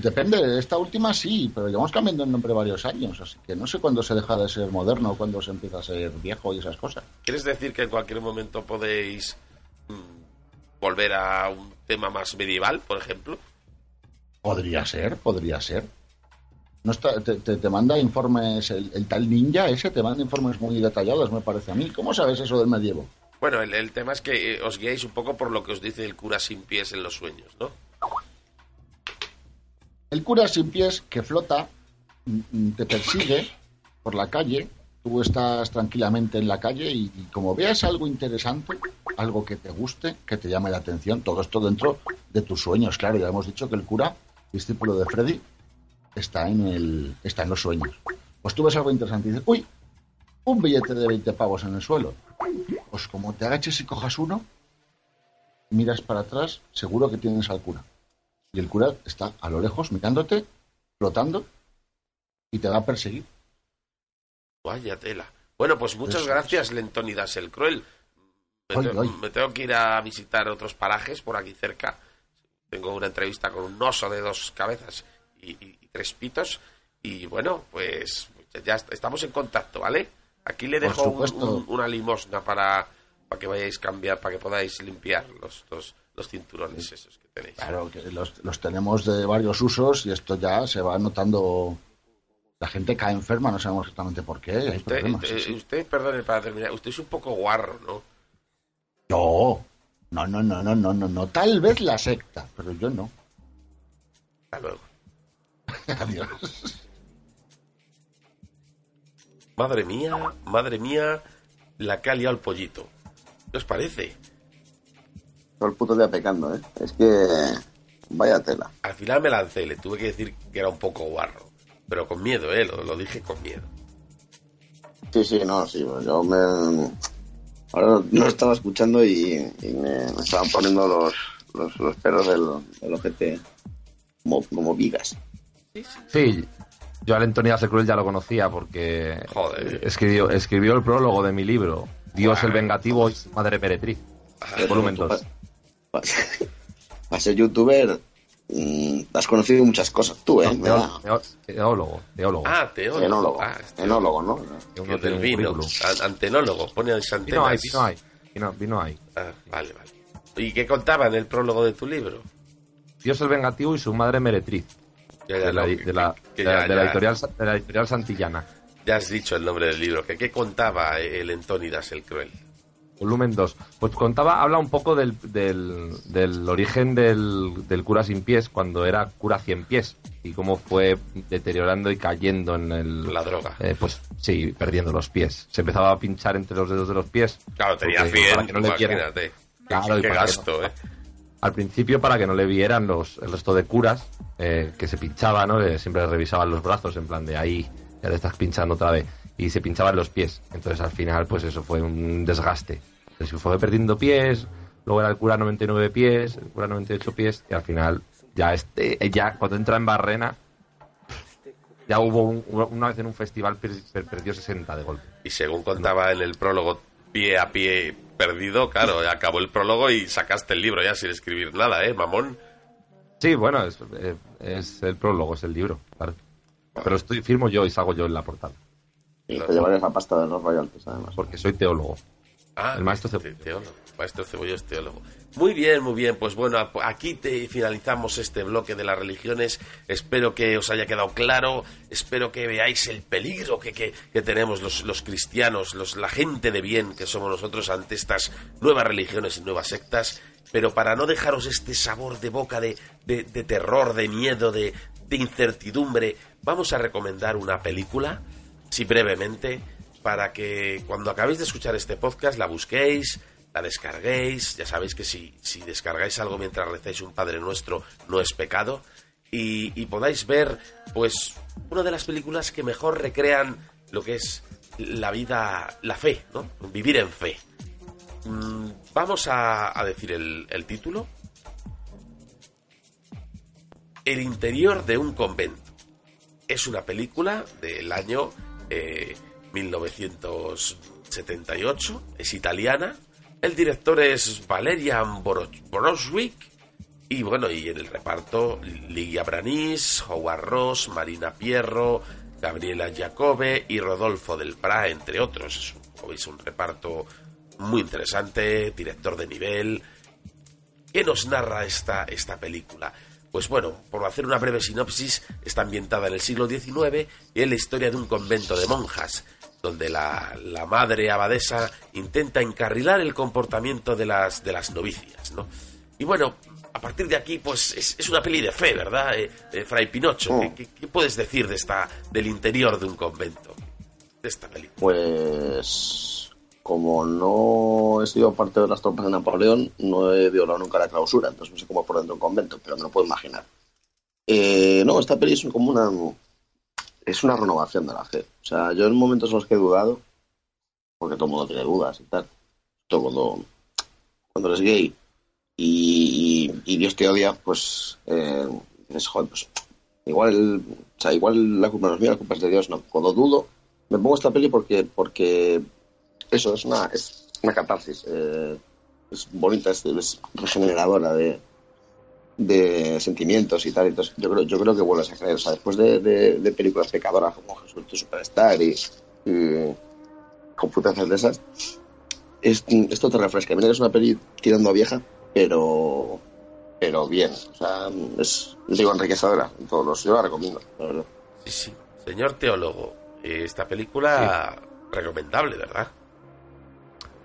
depende. Esta última sí, pero llevamos cambiando el nombre varios años, así que no sé cuándo se deja de ser moderno o cuándo se empieza a ser viejo y esas cosas. ¿Quieres decir que en cualquier momento podéis mm, volver a un tema más medieval, por ejemplo? Podría ser, podría ser. No está, te, te- te manda informes, el, el tal ninja ese te manda informes muy detallados, me parece a mí. ¿Cómo sabes eso del medievo? Bueno, el, el tema es que eh, os guiáis un poco por lo que os dice el cura sin pies en los sueños, ¿no? El cura sin pies que flota mm, mm, te persigue por la calle. Tú estás tranquilamente en la calle y, como veas algo interesante, algo que te guste, que te llame la atención, todo esto dentro de tus sueños. Claro, ya hemos dicho que el cura, discípulo de Freddy, está en, el, está en los sueños. Pues tú ves algo interesante y dices, uy, un billete de 20 pavos en el suelo. Pues como te agaches y cojas uno, miras para atrás, seguro que tienes al cura. Y el cura está a lo lejos mirándote, flotando, y te va a perseguir. Vaya tela. Bueno, pues muchas Eso gracias, Lentonidas el Cruel. Me, te- me tengo que ir a visitar otros parajes por aquí cerca. Tengo una entrevista con un oso de dos cabezas y, y- y tres pitos. Y bueno, pues ya est- estamos en contacto, ¿vale? Aquí le dejo un- una limosna para, para que vayáis a cambiar, para que podáis limpiar los, los, los cinturones esos que tenéis. Claro, que los, los tenemos de varios usos y esto ya se va notando. La gente cae enferma, no sabemos exactamente por qué. Hay Usted, problemas, usted- sí, sí. usted, perdone para terminar, usted es un poco guarro, ¿no? No, No, no, no, no, no, no, no. Tal vez la secta, pero yo no. Hasta luego. <laughs> Adiós. Madre mía, madre mía, la que ha liado el pollito. ¿Qué os parece? Todo el puto día pecando, ¿eh? Es que... Vaya tela. Al final me lancé, le tuve que decir que era un poco guarro. Pero con miedo, ¿eh? Lo, lo dije con miedo. Sí, sí, no, sí. Yo me... Ahora no estaba escuchando y, y me, me estaban poniendo los, los, los perros del, del ojete como, como vigas. Sí, yo al Antonio el Cruel ya lo conocía porque escribió, escribió el prólogo de mi libro, Dios el Vengativo y su Madre Meretriz. Volumen 2. Para ser youtuber, mm, has conocido muchas cosas tú, ¿eh? Me da- Teólogo, teólogo. Ah, teólogo. Enólogo. Ah, este- Enólogo, ¿no? que del vino. An- Antenólogo, pone Vino antenas. hay, vino hay. Vino, vino hay. Ah, vale, vale. ¿Y qué contaba en el prólogo de tu libro? Dios el Vengativo y su Madre Meretriz. No, de la editorial Santillana. Ya has dicho el nombre del libro. ¿Qué, qué contaba el Entónidas el Cruel? Volumen 2. Pues contaba, habla un poco del, del, del origen del, del cura sin pies cuando era cura cien pies y cómo fue deteriorando y cayendo en el... La droga. Eh, pues sí, perdiendo los pies. Se empezaba a pinchar entre los dedos de los pies. Claro, tenía porque 100, para que no le imagínate. Claro, qué gasto, no- ¿eh? Al principio para que no le vieran los, el resto de curas eh, que se pinchaban, ¿no? Eh, siempre le revisaban los brazos en plan de ahí, ya te estás pinchando otra vez. Y se pinchaban los pies. Entonces al final pues eso fue un desgaste. Entonces fue perdiendo pies, luego era el cura 99 pies, el cura 98 pies y al final ya este ya cuando entra en Barrena ya hubo un- una vez en un festival per- per- perdió 60 de golpe. Y según contaba en el prólogo, pie a pie perdido, claro, acabó el prólogo y sacaste el libro ya sin escribir nada, ¿eh, mamón? Sí, bueno, es, es el prólogo, es el libro, claro. Pero estoy firmo yo y salgo yo en la portada. Y te llevarías la pasta de los royalties, además. Porque soy teólogo. Ah, El maestro te- teólogo. Maestro Cebolla es teólogo. Muy bien, muy bien. Pues bueno, aquí te finalizamos este bloque de las religiones. Espero que os haya quedado claro. Espero que veáis el peligro que, que, que tenemos los, los cristianos, los, la gente de bien que somos nosotros ante estas nuevas religiones y nuevas sectas. Pero para no dejaros este sabor de boca de, de, de terror, de miedo, de, de incertidumbre, vamos a recomendar una película, sí brevemente, para que cuando acabéis de escuchar este podcast la busquéis, la descarguéis. Ya sabéis que si, si descargáis algo mientras recéis un Padre Nuestro no es pecado. Y, podáis ver, pues, una de las películas que mejor recrean lo que es la vida, la fe, ¿no? Vivir en fe. Mm, Vamos a, decir el título. El interior de un convento. Es una película del año eh, 1978. Es italiana. El director es Valerian Boro- Boroswick. Y bueno, y en el reparto Ligia Branis, Howard Ross, Marina Pierro, Gabriela Jacobe y Rodolfo del Pra, entre otros. Es un, un reparto muy interesante, director de nivel. ¿Qué nos narra esta, esta película? Pues bueno, por hacer una breve sinopsis, está ambientada en el siglo XIX y es la historia de un convento de monjas, donde la, la madre abadesa intenta encarrilar el comportamiento de las, de las novicias, ¿no? Y bueno, a partir de aquí, pues es, es una peli de fe, ¿verdad? Eh, eh, Fray Pinocho, ¿qué, qué, qué puedes decir de esta, del interior de un convento? De esta película. Pues como no he sido parte de las tropas de Napoleón, no he violado nunca la clausura, entonces no sé cómo es por dentro de un convento, pero me lo puedo imaginar. Eh, no, esta peli es como una es una renovación de la fe. O sea, yo en momentos en los que he dudado, porque todo el mundo tiene dudas y tal, todo cuando, cuando eres gay y, Dios te odia, pues eh, dices, joder, pues igual, o sea, igual la culpa no es mía, la culpa es de Dios, no. Cuando dudo, me pongo esta peli porque, porque eso es una, es una catarsis. eh, es bonita, es, es regeneradora de, de sentimientos y tal. Entonces, yo creo, yo creo que vuelves a creer. O sea, después de, de- de películas pecadoras como Jesús tu Superstar y, y computaciones de esas, es- esto te refresca. Mira que es una peli tirando a vieja, pero pero bien. O sea, es, digo, enriquecedora. En todos los, yo la recomiendo, la verdad. Sí, sí. Señor teólogo, esta película recomendable, ¿verdad?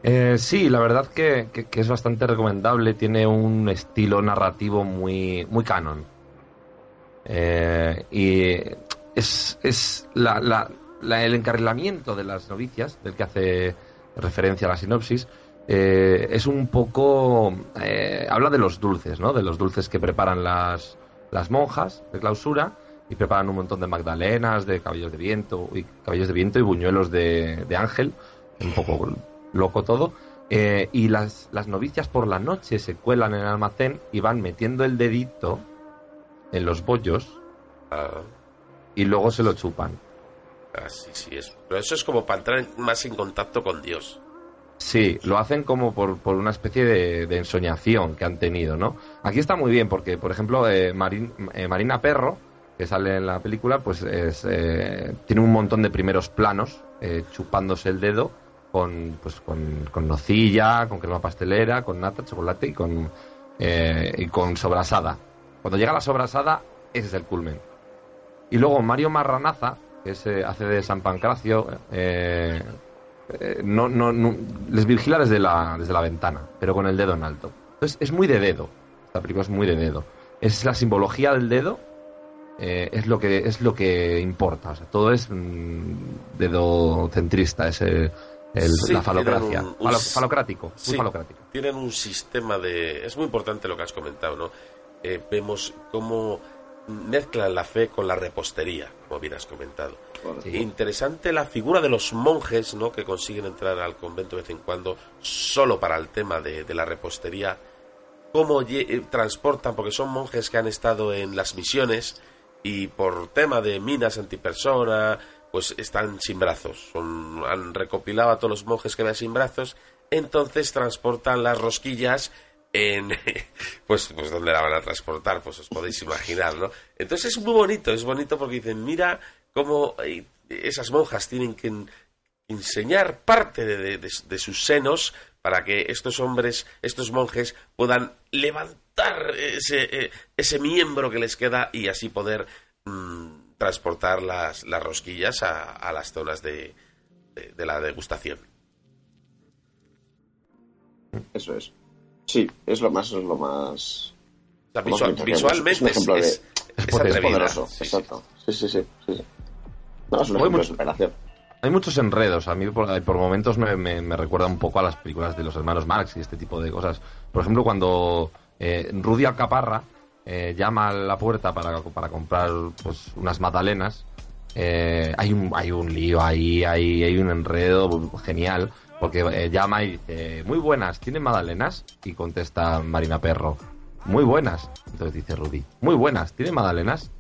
Eh, sí, la verdad que, es bastante recomendable. Tiene un estilo narrativo muy, muy canon. Eh, y es, es la- la- la- el encarrilamiento de las novicias, del que hace referencia a la sinopsis, eh, es un poco... eh, habla de los dulces, ¿no? De los dulces que preparan las, las monjas de clausura y preparan un montón de magdalenas, de cabellos de viento y cabellos de viento y buñuelos de, de ángel, un poco loco todo. Eh, y las, las novicias por la noche se cuelan en el almacén y van metiendo el dedito en los bollos y luego se lo chupan. Ah, sí, sí, es. Pero eso es como para entrar en- más en contacto con Dios. Sí, lo hacen como por, por una especie de, de ensoñación que han tenido, ¿no? Aquí está muy bien porque, por ejemplo, eh, eh, Marina Perro, que sale en la película, pues es, eh, tiene un montón de primeros planos eh, chupándose el dedo con, pues, con, con nocilla, con crema pastelera, con nata, chocolate y con, eh, y con sobrasada. Cuando llega la sobrasada, ese es el culmen. Y luego Mario Marranaza, que es, eh, hace de San Pancracio, eh, eh, no, no, no- les vigila desde la, desde la ventana, pero con el dedo en alto. Entonces es muy de dedo. Esta película es muy de dedo. Es la simbología del dedo, es lo que es lo que importa. Todo es mm, dedo centrista, es el- Sí, la falocracia. tienen un- un Falo- falocrático, muy sí, falocrático. Tienen un sistema de... Es muy importante lo que has comentado, ¿no? Eh, vemos cómo mezclan la fe con la repostería, como bien has comentado. Interesante la figura de los monjes, ¿no? Que consiguen entrar al convento de vez en cuando solo para el tema de, de la repostería. Cómo eh, transportan, porque son monjes que han estado en las misiones y por tema de minas antipersona, pues están sin brazos. Son, han recopilado a todos los monjes que vean sin brazos, entonces transportan las rosquillas en <laughs> pues pues dónde la van a transportar pues os podéis imaginar no entonces es muy bonito es bonito porque dicen mira cómo eh, esas monjas tienen que en- enseñar parte de- de sus senos para que estos hombres estos monjes puedan levantar ese eh, ese miembro que les queda y así poder mm, transportar las, las rosquillas a, a las zonas de, de- de la degustación Eso es. Sí, es lo más, es lo más. O sea, lo visual- visualmente es, es- de- es- es es atrevida. poderoso, Sí, exacto. Sí, sí, sí, sí, sí. No, es un Hay ejemplo de mucho- superación. Hay muchos enredos. A mí por, por momentos me, me- me recuerda un poco a las películas de los hermanos Marx y este tipo de cosas. Por ejemplo, cuando eh, Rudy Alcaparra eh, llama a la puerta para, para comprar pues, unas magdalenas, eh, hay, un, hay un lío ahí, hay, hay un enredo genial. Porque eh, llama y dice, muy buenas, ¿tienen magdalenas? Y contesta Marina Perro, muy buenas. Entonces dice Rudy, muy buenas, ¿tienen magdalenas?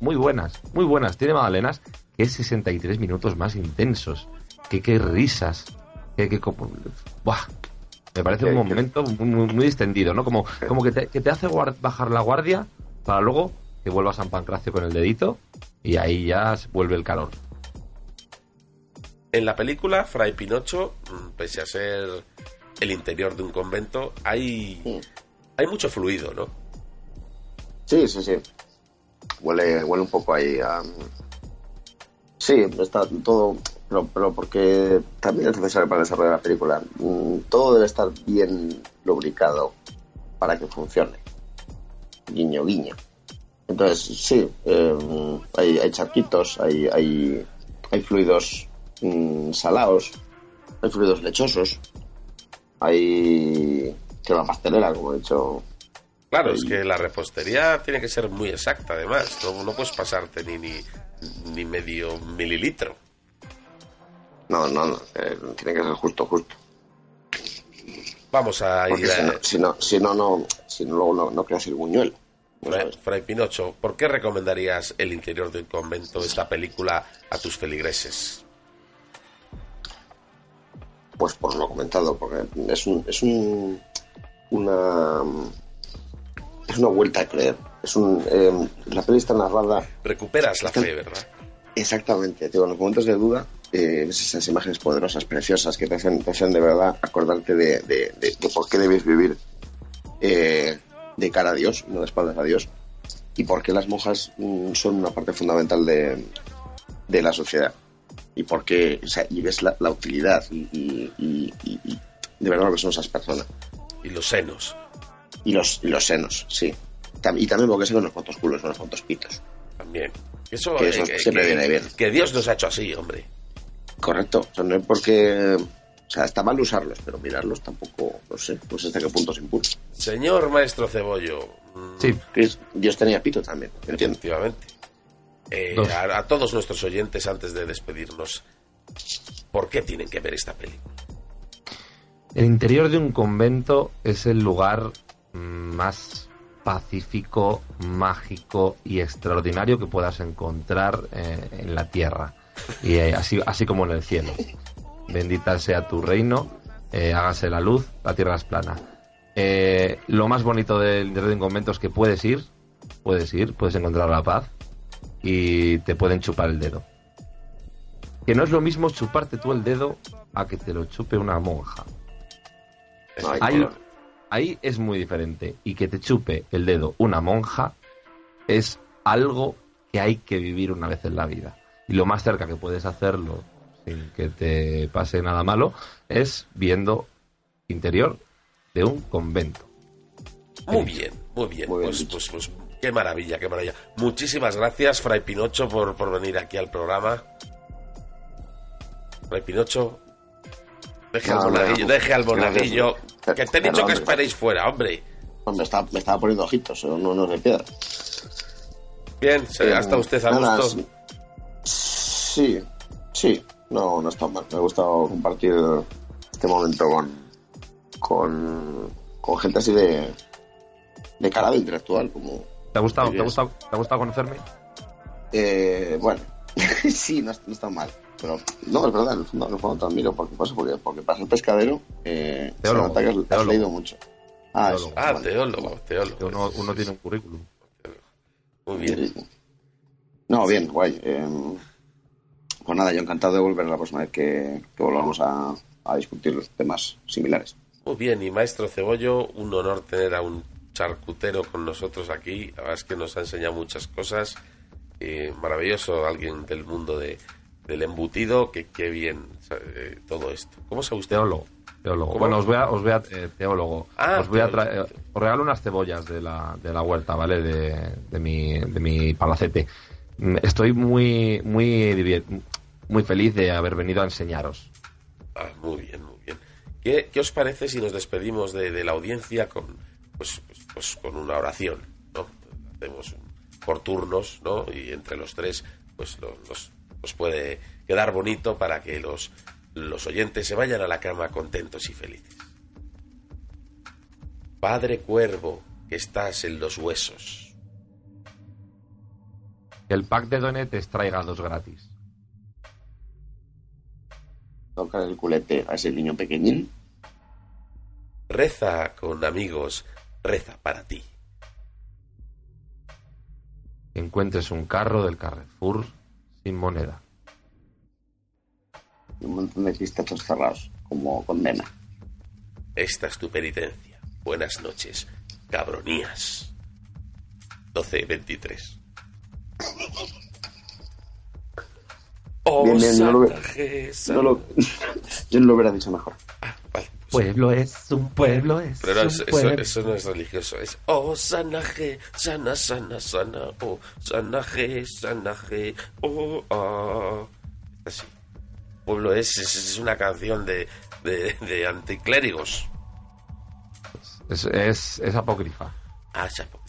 Muy buenas, muy buenas, ¿tiene magdalenas? Que 63 minutos más intensos. Que qué risas. Que, como- Buah. Me parece un momento muy, muy- muy distendido, ¿no? Como, como que, te, que te hace bajar la guardia para luego que vuelva a San Pancracio con el dedito y ahí ya se vuelve el calor. En la película, Fray Pinocho, mm, pese a ser el interior de un convento, hay, hay mucho fluido, ¿no? Sí, sí, sí. Huele, huele un poco ahí a. Sí, está todo. Pero, pero porque también es necesario para el desarrollo de la película. Mm, Todo debe estar bien lubricado para que funcione. Guiño, guiño. Entonces, sí, eh, hay, hay charquitos, hay, hay, hay fluidos mm, salados, hay fluidos lechosos, hay crema pastelera, como he dicho. Claro, es que la repostería tiene que ser muy exacta, además. No, no puedes pasarte ni, ni, ni medio mililitro. No, no, no, eh, tiene que ser justo, justo. Vamos a Porque ir si a... no, si no, si no, no, si no, luego no, no creas el buñuelo. Fray, Fray Pinocho, ¿por qué recomendarías el interior de un convento, esta película, a tus feligreses? Pues por lo comentado, porque es un, es un, una, es una vuelta a creer. Es un, eh, la peli está narrada Recuperas la fe, ¿verdad? exactamente. Digo, en los momentos de duda, eh, esas imágenes poderosas, preciosas, que te hacen, te hacen de verdad acordarte de, de, de- de por qué debes vivir eh, de cara a Dios, no de espaldas a Dios, y por qué las monjas mm, son una parte fundamental de, de la sociedad. Y por qué, o sea, y ves la, la utilidad y, y- y- y- de verdad lo que son esas personas. Y los senos. Y los, y los senos, sí. Y también porque ven unos cuantos culos, unos cuantos pitos. También. Eso, Que eso eh, siempre que- viene bien. Que Dios nos ha hecho así, hombre. Correcto. O sea, no es porque... O sea, está mal usarlos, pero mirarlos tampoco, no sé, no sé hasta qué punto es impuro. Señor maestro Cebollo. mm, Sí. Dios tenía pito también, entiendo. Efectivamente. Eh, a, a todos nuestros oyentes, antes de despedirnos, ¿por qué tienen que ver esta película? El interior de un convento es el lugar mm, más pacífico, mágico y extraordinario que puedas encontrar eh, en la tierra. Y eh, así, así como en el cielo. Bendita sea tu reino, eh, hágase la luz, la tierra es plana. Eh, lo más bonito del interior de un convento es que puedes ir, puedes ir, puedes encontrar la paz y te pueden chupar el dedo. Que no es lo mismo chuparte tú el dedo a que te lo chupe una monja. Ay, Ahí, ahí es muy diferente. Y que te chupe el dedo una monja es algo que hay que vivir una vez en la vida. Y lo más cerca que puedes hacerlo sin que te pase nada malo es viendo interior de un convento. Muy bien, muy bien. pues, pues, pues, qué maravilla, qué maravilla. Muchísimas gracias, Fray Pinocho, por, por venir aquí al programa. Fray Pinocho, deje al No, monaguillo, no. deje al monaguillo. Que te he dicho que esperéis fuera, hombre. Me estaba, me estaba poniendo ojitos, no, no es de piedra. Bien, se- Eh, ¿ha estado usted a nada, gusto? Sí, sí, no, no está mal. Me ha gustado compartir este momento con, con, con gente así de, de calado intelectual, como... ¿Te ha gustado, te ha gustado, te ha gustado conocerme? Eh, bueno, <laughs> sí, no, no está mal. Pero no, es verdad, en el fondo, en el fondo te admiro porque pasa, porque, porque para ser pescadero eh, se Teólogo, nota que has, has teólogo. leído mucho. Ah, eso, Ah, vale. teólogo, teólogo. Uno, uno tiene un currículum. Muy bien. No, bien, guay. Eh, pues nada, yo encantado de volver la próxima vez que, que volvamos a, a discutir los temas similares. Muy bien, y maestro Cebollo, un honor tener a un charcutero con nosotros aquí. La verdad es que nos ha enseñado muchas cosas. Eh, maravilloso, alguien del mundo de, del embutido. Que qué bien eh, todo esto. ¿Cómo sabe usted? Teólogo. Teólogo. ¿Cómo? Bueno, os voy a, os voy a eh, teólogo. Ah, os voy a teólogo. traer, eh, os regalo unas cebollas de la, de la huerta, ¿vale? De, de mi, de mi palacete. Mm, Estoy muy, muy, muy feliz de haber venido a enseñaros. Ah, muy bien, muy bien. ¿Qué, qué os parece si nos despedimos de, de la audiencia con, pues, pues, pues con una oración? ¿no? Hacemos por turnos, ¿no? Y entre los tres, pues nos puede quedar bonito para que los, los oyentes se vayan a la cama contentos y felices. Padre Cuervo, que estás en los huesos. Que el pack de donetes traiga dos gratis. Tocar el culete a ese niño pequeñín. Reza con amigos, reza para ti. Encuentres un carro del Carrefour sin moneda. Un montón de cristachos cerrados, como condena. Esta es tu penitencia. Buenas noches, cabronías. 12-23. Oh, Bien, bien, yo no lo-. No lo- <laughs> yo no lo hubiera dicho mejor. Pueblo es un pueblo, es Pero un eso, eso- pueblo. eso no es religioso. Es oh, sanaje, sana, sana, sana. Oh, sanaje, sanaje. Oh, ah. Así. Pueblo es, es, es una canción de, de, de anticlérigos. Es, es, es apócrifa. Ah, chapo.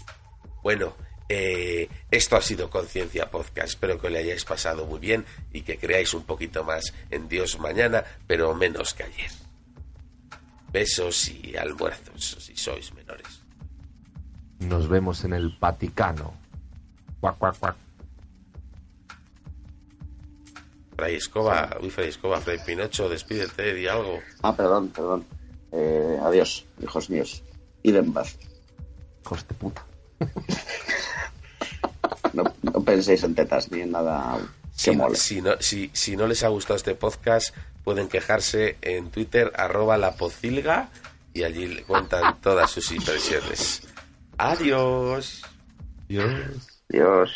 Bueno, eh, esto ha sido Conciencia Podcast. Espero que le hayáis pasado muy bien y que creáis un poquito más en Dios mañana, pero menos que ayer. Besos y almuerzos si sois menores. Nos vemos en el Vaticano. Cuac, cuac, cuac. Fray Escoba, uy, Fray Escoba, Fray Pinocho, despídete, di algo. Ah, perdón, perdón. Eh, adiós, hijos míos. Id en paz. Hijos de puta. <laughs> No, no penséis en tetas ni en nada que Si, mole. si no, si, si no les ha gustado este podcast, pueden quejarse en Twitter, arroba la pocilga, y allí le cuentan <laughs> todas sus impresiones. Adiós. Adiós. Dios.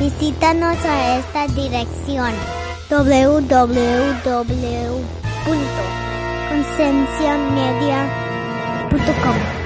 Visítanos a esta dirección www.concienciamedia.com